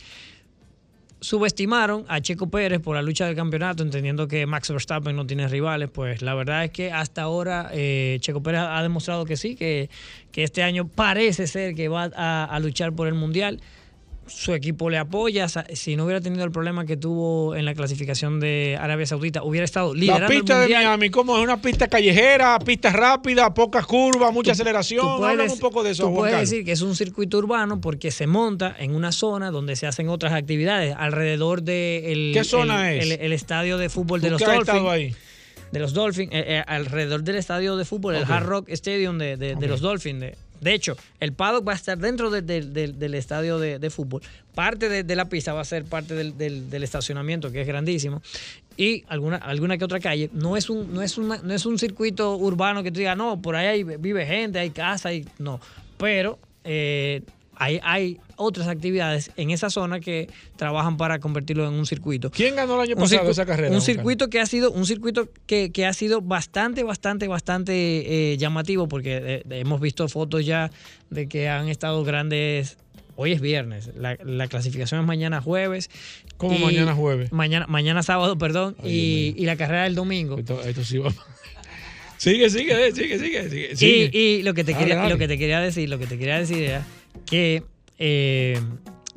subestimaron a Checo Pérez por la lucha del campeonato, entendiendo que Max Verstappen no tiene rivales, pues la verdad es que hasta ahora eh, Checo Pérez ha demostrado que sí, que, que este año parece ser que va a, a luchar por el Mundial. Su equipo le apoya. Si no hubiera tenido el problema que tuvo en la clasificación de Arabia Saudita, hubiera estado La liderando el pista de Mundial. Miami, ¿cómo es? ¿Una pista callejera, pista rápida, pocas curvas, mucha aceleración? Tú puedes, un poco de eso, tú puedes decir que es un circuito urbano porque se monta en una zona donde se hacen otras actividades alrededor del ¿Qué zona el, es? el- el estadio de fútbol de ¿Tú los Dolphins. estado ahí? De los Dolphins, eh, eh, alrededor del estadio de fútbol, el Hard Rock Stadium de, de- de los Dolphins, de- De hecho, el paddock va a estar dentro de- de- de- del estadio de, fútbol. Parte de, la pista va a ser parte del, estacionamiento, que es grandísimo. Y alguna, alguna que otra calle. No es un, no es no es un circuito urbano que tú digas, no, por ahí hay- vive gente, hay casa, y no. Pero eh, hay, hay otras actividades en esa zona que trabajan para convertirlo en un circuito. ¿Quién ganó el año Un pasado esa carrera? Un circuito que ha sido un circuito que, que ha sido bastante, bastante, bastante eh, llamativo porque eh, hemos visto fotos ya de que han estado grandes. Hoy es viernes, la, la clasificación es mañana jueves. ¿Cómo y- mañana jueves? Mañana, mañana sábado, perdón, y, y la carrera del domingo. Esto, esto sí va. Sigue, sigue, eh, sigue, sigue, sigue. sigue. Y, y lo que te Dale, quería, dale. lo que te quería decir, lo que te quería decir era que eh,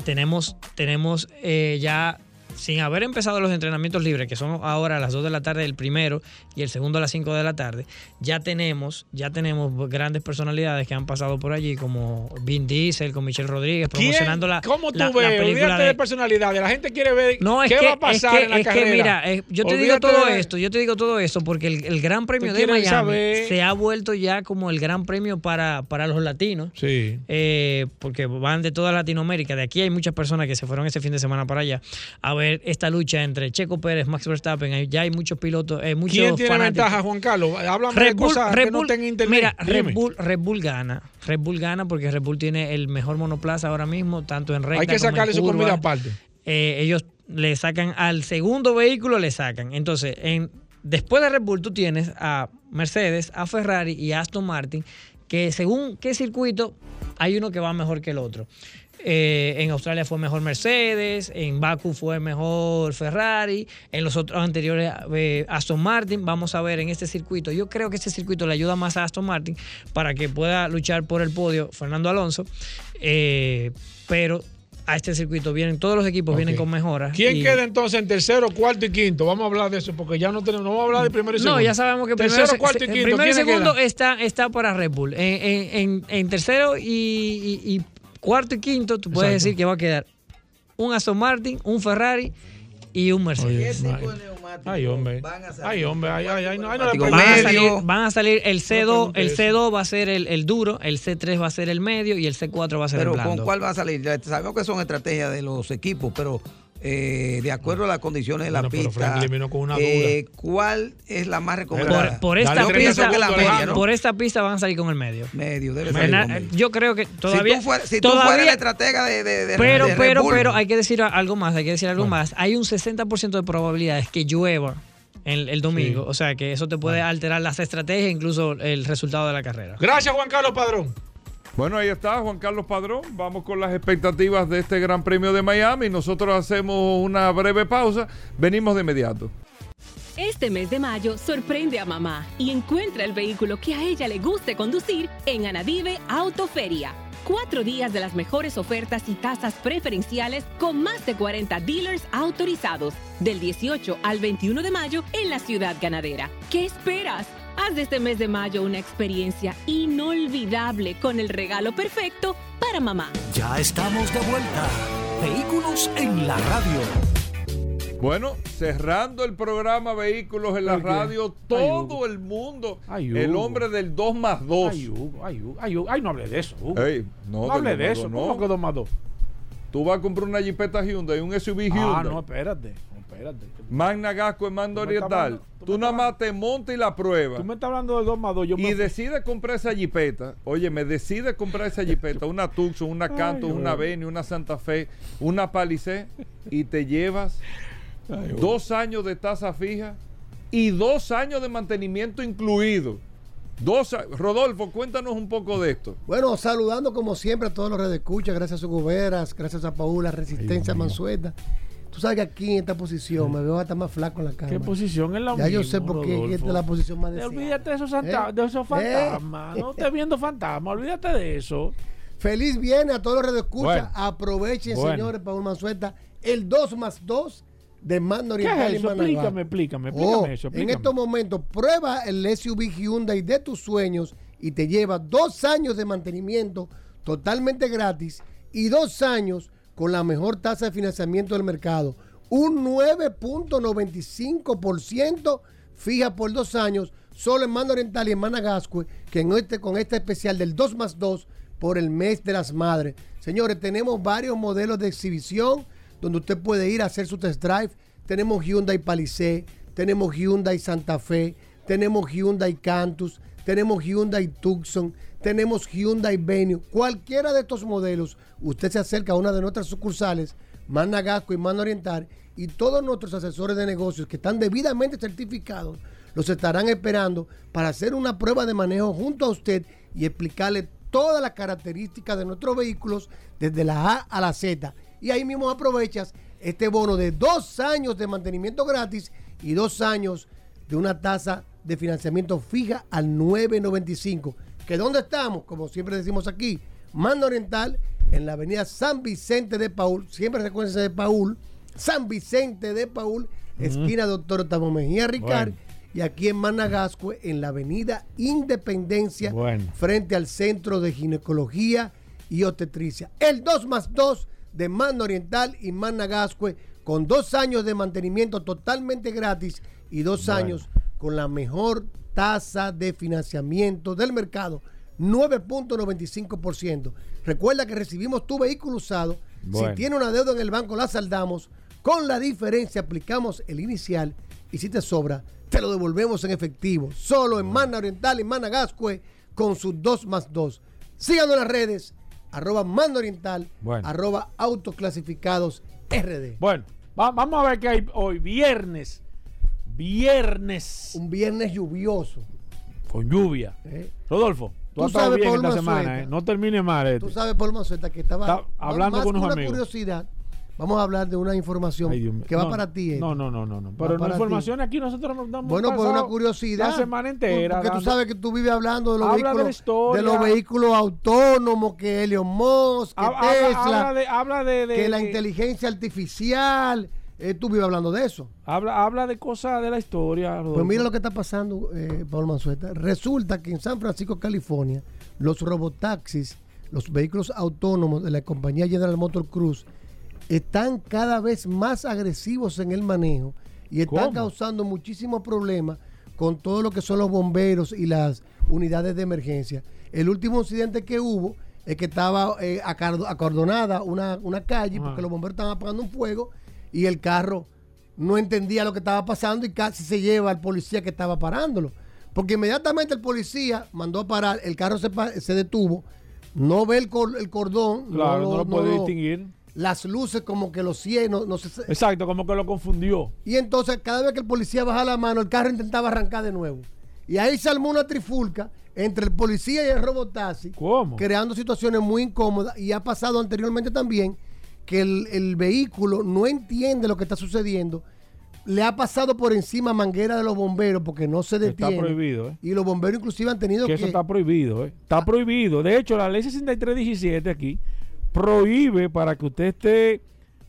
tenemos, tenemos eh, ya sin haber empezado los entrenamientos libres, que son ahora a las 2 de la tarde el primero y el segundo a las 5 de la tarde, ya tenemos, ya tenemos grandes personalidades que han pasado por allí, como Vin Diesel, con Michelle Rodríguez, ¿Quién? promocionando la, ¿Cómo tú la- la ves? película Olvídate de, de, personalidades. La gente quiere ver no, es qué que, va a pasar es que, en la es que carrera. mira, yo te digo todo de- esto, yo te digo todo esto porque el, el Gran Premio de Miami saber- se ha vuelto ya como el Gran Premio para, para los latinos. Sí. Eh, porque van de toda Latinoamérica. De aquí hay muchas personas que se fueron ese fin de semana para allá a ver esta lucha entre Checo Pérez, Max Verstappen. Ya hay muchos pilotos, eh, muchos ¿Quién tiene fanáticos. ventaja, Juan Carlos? Háblame de Red Bull, cosas Red que no Bull- estén en internet. Mira. Red Bull, Red Bull gana. Red Bull gana porque Red Bull tiene el mejor monoplaza ahora mismo, tanto en recta Hay que como en sacarle su comida aparte. Eh, ellos le sacan al segundo vehículo, le sacan. Entonces, en, después de Red Bull, tú tienes a Mercedes, a Ferrari y a Aston Martin, que según qué circuito, hay uno que va mejor que el otro. Eh, en Australia fue mejor Mercedes, en Baku fue mejor Ferrari, en los otros anteriores eh, Aston Martin. Vamos a ver en este circuito. Yo creo que este circuito le ayuda más a Aston Martin para que pueda luchar por el podio Fernando Alonso. Eh, pero a este circuito vienen, todos los equipos vienen con mejoras. ¿Quién y- queda entonces en tercero, cuarto y quinto? Vamos a hablar de eso porque ya no tenemos, no vamos a hablar de primero y segundo. No, ya sabemos que tercero, primero, cuarto y se- quinto. primero y ¿quiénes segundo está, está para Red Bull. En, en- en- en tercero y, y- y cuarto y quinto, tú puedes Exacto. decir que va a quedar un Aston Martin, un Ferrari y un Mercedes. Ay, hombre. Ay, hombre. Ay, ay, ay, no, ay, no le Van a, salir, van a salir el C2, pregunte el eso. C2 va a ser el, el duro, el C3 va a ser el medio y el C4 va a ser Pero el ¿con blando. cuál va a salir? Sabemos que son estrategias de los equipos, pero eh, de acuerdo a las condiciones de la Bueno, pista, eh, ¿cuál es la más recomendada? Por, por esta pista, que la por- media, ¿no? por esta pista van a salir con el medio. Medio, debe salir Fernan- con medio. Yo creo que todavía. si tú fueras, si tú todavía- fueras el estratega de, de, de- pero, de Red pero, Bull, pero hay que decir algo más, hay que decir algo más. Hay un 60% de probabilidades que llueva el, el domingo. Sí. O sea que eso te puede alterar las estrategias, incluso el resultado de la carrera. Gracias, Juan Carlos Padrón. Bueno, ahí está Juan Carlos Padrón. Vamos con las expectativas de este Gran Premio de Miami. Nosotros hacemos una breve pausa. Venimos de inmediato. Este mes de mayo sorprende a mamá y encuentra el vehículo que a ella le guste conducir en Anadive Autoferia. Cuatro días de las mejores ofertas y tasas preferenciales con más de 40 dealers autorizados. Del 18 al 21 de mayo en la ciudad ganadera. ¿Qué esperas? Haz de este mes de mayo una experiencia inolvidable con el regalo perfecto para mamá. Ya estamos de vuelta. Vehículos en la radio. Bueno, cerrando el programa Vehículos en la radio, todo el mundo, Ay, el hombre del 2 más 2. Ay, Hugo, ay, Hugo, ay, Hugo. Ay, no hable de eso, Hugo. Ey, no, no hable de eso. dos, ¿Cómo que dos más dos? Tú vas a comprar una Jeepeta Hyundai, un SUV Hyundai. Ah, no, espérate. Espérate. Magna Gasco en mando oriental. tú Tú nada más te montas y la pruebas. Tú me estás hablando de dos más dos. Yo y me... decides comprar esa jipeta, oye, me decides comprar esa jipeta, una Tucson, una Canto, Ay, una. Beni, una Santa Fe, una Palisade, y te llevas Ay, dos años de tasa fija y dos años de mantenimiento incluido. Dos a- Rodolfo, cuéntanos un poco de esto. Bueno, saludando como siempre a todos los redes escucha, gracias a Goberas, gracias a Paula, Resistencia Mansueta. Tú sabes que aquí en esta posición me veo hasta más flaco en la cama. ¿Qué posición es la Ya yo sé por qué Rodolfo? esta es la posición más deseada. Olvídate de esos, santa- ¿Eh? de esos ¿Eh? fantasmas. No estés viendo fantasmas. Olvídate de eso. Feliz viernes a todos los redes escucha. Bueno. Aprovechen, Bueno. señores, Paul Mansueta, el 2 más 2 de Mando ¿Qué Oriental es y eso? Explícame, explícame, explícame Oh, eso. En explícame. estos momentos, prueba el SUV Hyundai de tus sueños y te lleva dos años de mantenimiento totalmente gratis y dos años con la mejor tasa de financiamiento del mercado. Un 9.95% fija por dos años solo en Mano Oriental y en Managascue, que en este, con este especial del 2 más 2 por el mes de las madres. Señores, tenemos varios modelos de exhibición donde usted puede ir a hacer su test drive. Tenemos Hyundai Palisade, tenemos Hyundai Santa Fe, tenemos Hyundai Cantus, tenemos Hyundai Tucson, tenemos Hyundai Venue. Cualquiera de estos modelos, usted se acerca a una de nuestras sucursales, Managasco y Mano Oriental, y todos nuestros asesores de negocios que están debidamente certificados los estarán esperando para hacer una prueba de manejo junto a usted y explicarle todas las características de nuestros vehículos desde la A a la Z. Y ahí mismo aprovechas este bono de dos años de mantenimiento gratis y dos años de una tasa de financiamiento fija al 9.95. ¿Que dónde estamos? Como siempre decimos aquí, Mando Oriental, en la avenida San Vicente de Paul, siempre recuérdense de Paul, San Vicente de Paul, esquina Doctor Octavio Mejía Ricard, Bueno. y aquí en Managascue, en la avenida Independencia, Bueno. frente al Centro de Ginecología y Obstetricia. El 2 más 2 de Mano Oriental y Managascue, con dos años de mantenimiento totalmente gratis y dos Bueno. años con la mejor tasa de financiamiento del mercado, 9.95%. Recuerda que recibimos tu vehículo usado. Bueno. Si tiene una deuda en el banco, la saldamos. Con la diferencia aplicamos el inicial y si te sobra, te lo devolvemos en efectivo. Solo en Mana Oriental y Managascue con sus 2 más 2. Síganos en las redes, arroba Mana Oriental, Bueno. arroba autoclasificados RD. Bueno, va- vamos a ver qué hay hoy, viernes. Viernes. Un viernes lluvioso. Con lluvia. ¿eh? Rodolfo, tú, has sabes, bien Paul esta Manzueta. semana, ¿eh? No termine mal esto. Tú sabes, Paul Manzueta, que estaba Está hablando más con unos una amigos. curiosidad. Vamos a hablar de una información Ay, que va No, para ti. No, Eddie. no, no, no. no. Va Pero la información aquí nosotros nos damos Bueno, por una pasado curiosidad. La semana entera. Porque tú sabes que tú vives hablando de los Habla de vehículos, historia. los vehículos autónomos, que Elon Musk, que Habla- habla- Tesla, habla de- habla de- de- que la de- inteligencia artificial. Eh, tú vives hablando de eso. Habla, habla de cosas de la historia. Pues Rodolfo. mira lo que está pasando, eh, Pablo Manzueta. Resulta que en San Francisco, California, los robotaxis, los vehículos autónomos de la compañía General Motor Cruz, están cada vez más agresivos en el manejo y están ¿Cómo? causando muchísimos problemas con todo lo que son los bomberos y las unidades de emergencia. El último incidente que hubo es que estaba eh, acordonada una, una calle Ajá. porque los bomberos estaban apagando un fuego y el carro no entendía lo que estaba pasando y casi se lleva al policía que estaba parándolo. Porque inmediatamente el policía mandó a parar, el carro se, se detuvo, no ve el, cor- el cordón, Claro, no lo puede distinguir. Las luces como que los cienos, no se, Exacto, como que lo confundió. y entonces cada vez que el policía baja la mano, el carro intentaba arrancar de nuevo. Y ahí se armó una trifulca entre el policía y el robotaxi, ¿Cómo? creando situaciones muy incómodas. Y ha pasado anteriormente también que el, el vehículo no entiende lo que está sucediendo. Le ha pasado por encima manguera de los bomberos porque no se Está detiene. prohibido, ¿eh? Y los bomberos inclusive han tenido Que que... eso está prohibido, ¿eh? Está prohibido. De hecho, la ley 6317 aquí prohíbe para que usted esté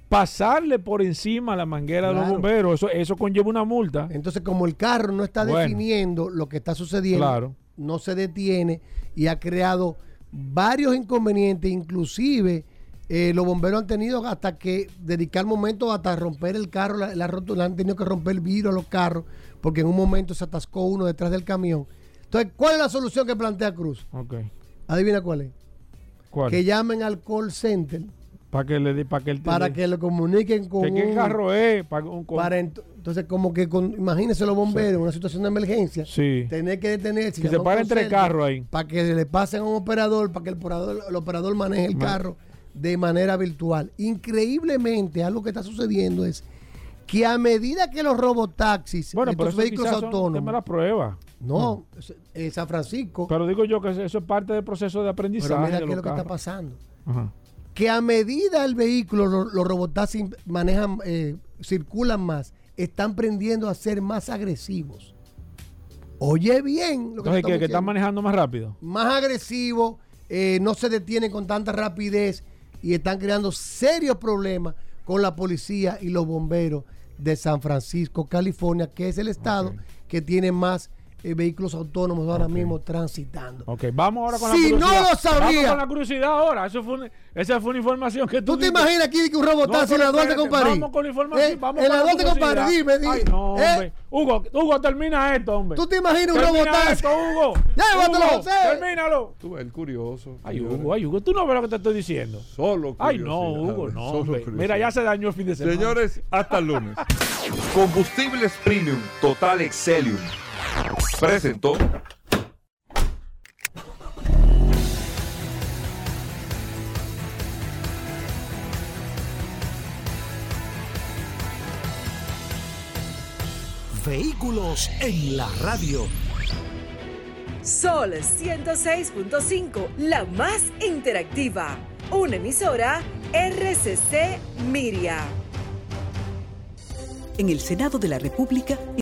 pasarle por encima la manguera de los bomberos. Eso, eso conlleva una multa. Entonces, como el carro no está Bueno. definiendo lo que está sucediendo, Claro. no se detiene y ha creado varios inconvenientes, inclusive eh, los bomberos han tenido hasta que dedicar momentos hasta romper el carro, la, la han tenido que romper el vidrio a los carros, porque en un momento se atascó uno detrás del camión. Entonces, ¿cuál es la solución que plantea Cruz? Ok. Adivina cuál es. ¿Cuál? Que llamen al call center Para que le para que él para que lo comuniquen con qué un- carro es para, un- con- para ent- entonces como que con, imagínense los bomberos en una situación de emergencia Sí. tener que detenerse Que se paren tres carros ahí. para que le pasen a un operador para que el operador, el operador maneje el carro de manera virtual increíblemente algo que está sucediendo es que a medida que los robotaxis Bueno, estos vehículos autónomos la prueba. no en San Francisco Pero digo yo que eso es parte del proceso de aprendizaje. pero mira qué es los lo que está pasando Ajá. que a medida el vehículo, lo- los robotaxis manejan, eh, circulan más, están aprendiendo a ser más agresivos. Oye bien lo que, Entonces, que, que están manejando más rápido. más agresivos, eh, no se detienen con tanta rapidez y están creando serios problemas con la policía y los bomberos de San Francisco, California, que es el estado que tiene más eh, vehículos autónomos ahora mismo transitando. Ok, vamos ahora con Si la no curiosidad. lo sabía. Vamos con la curiosidad ahora. Eso fue esa fue una información que tú ¿Tú te imaginas aquí que un robotazo No, en la Duarte con París? Vamos con la información. Eh, vamos en con la Duarte con. París, dime, dime. Ay, no, Eh, hombre. Hugo, Hugo, termina esto, hombre. ¿Tú te imaginas un Termina robotazo? esto, Hugo. Llévatelo, Hugo, José. Termínalo. Tú, el curioso. Ay, señores. Hugo, ay, Hugo, tú no ves lo que te estoy diciendo. Solo Ay, no, Hugo, no. hombre. Mira, ya se dañó el fin de semana. Señores, hasta el lunes. Combustibles Premium Total Excelium presentó Vehículos en la radio. Sol 106.5, la más interactiva. Una emisora RCC Miria. En el Senado de la República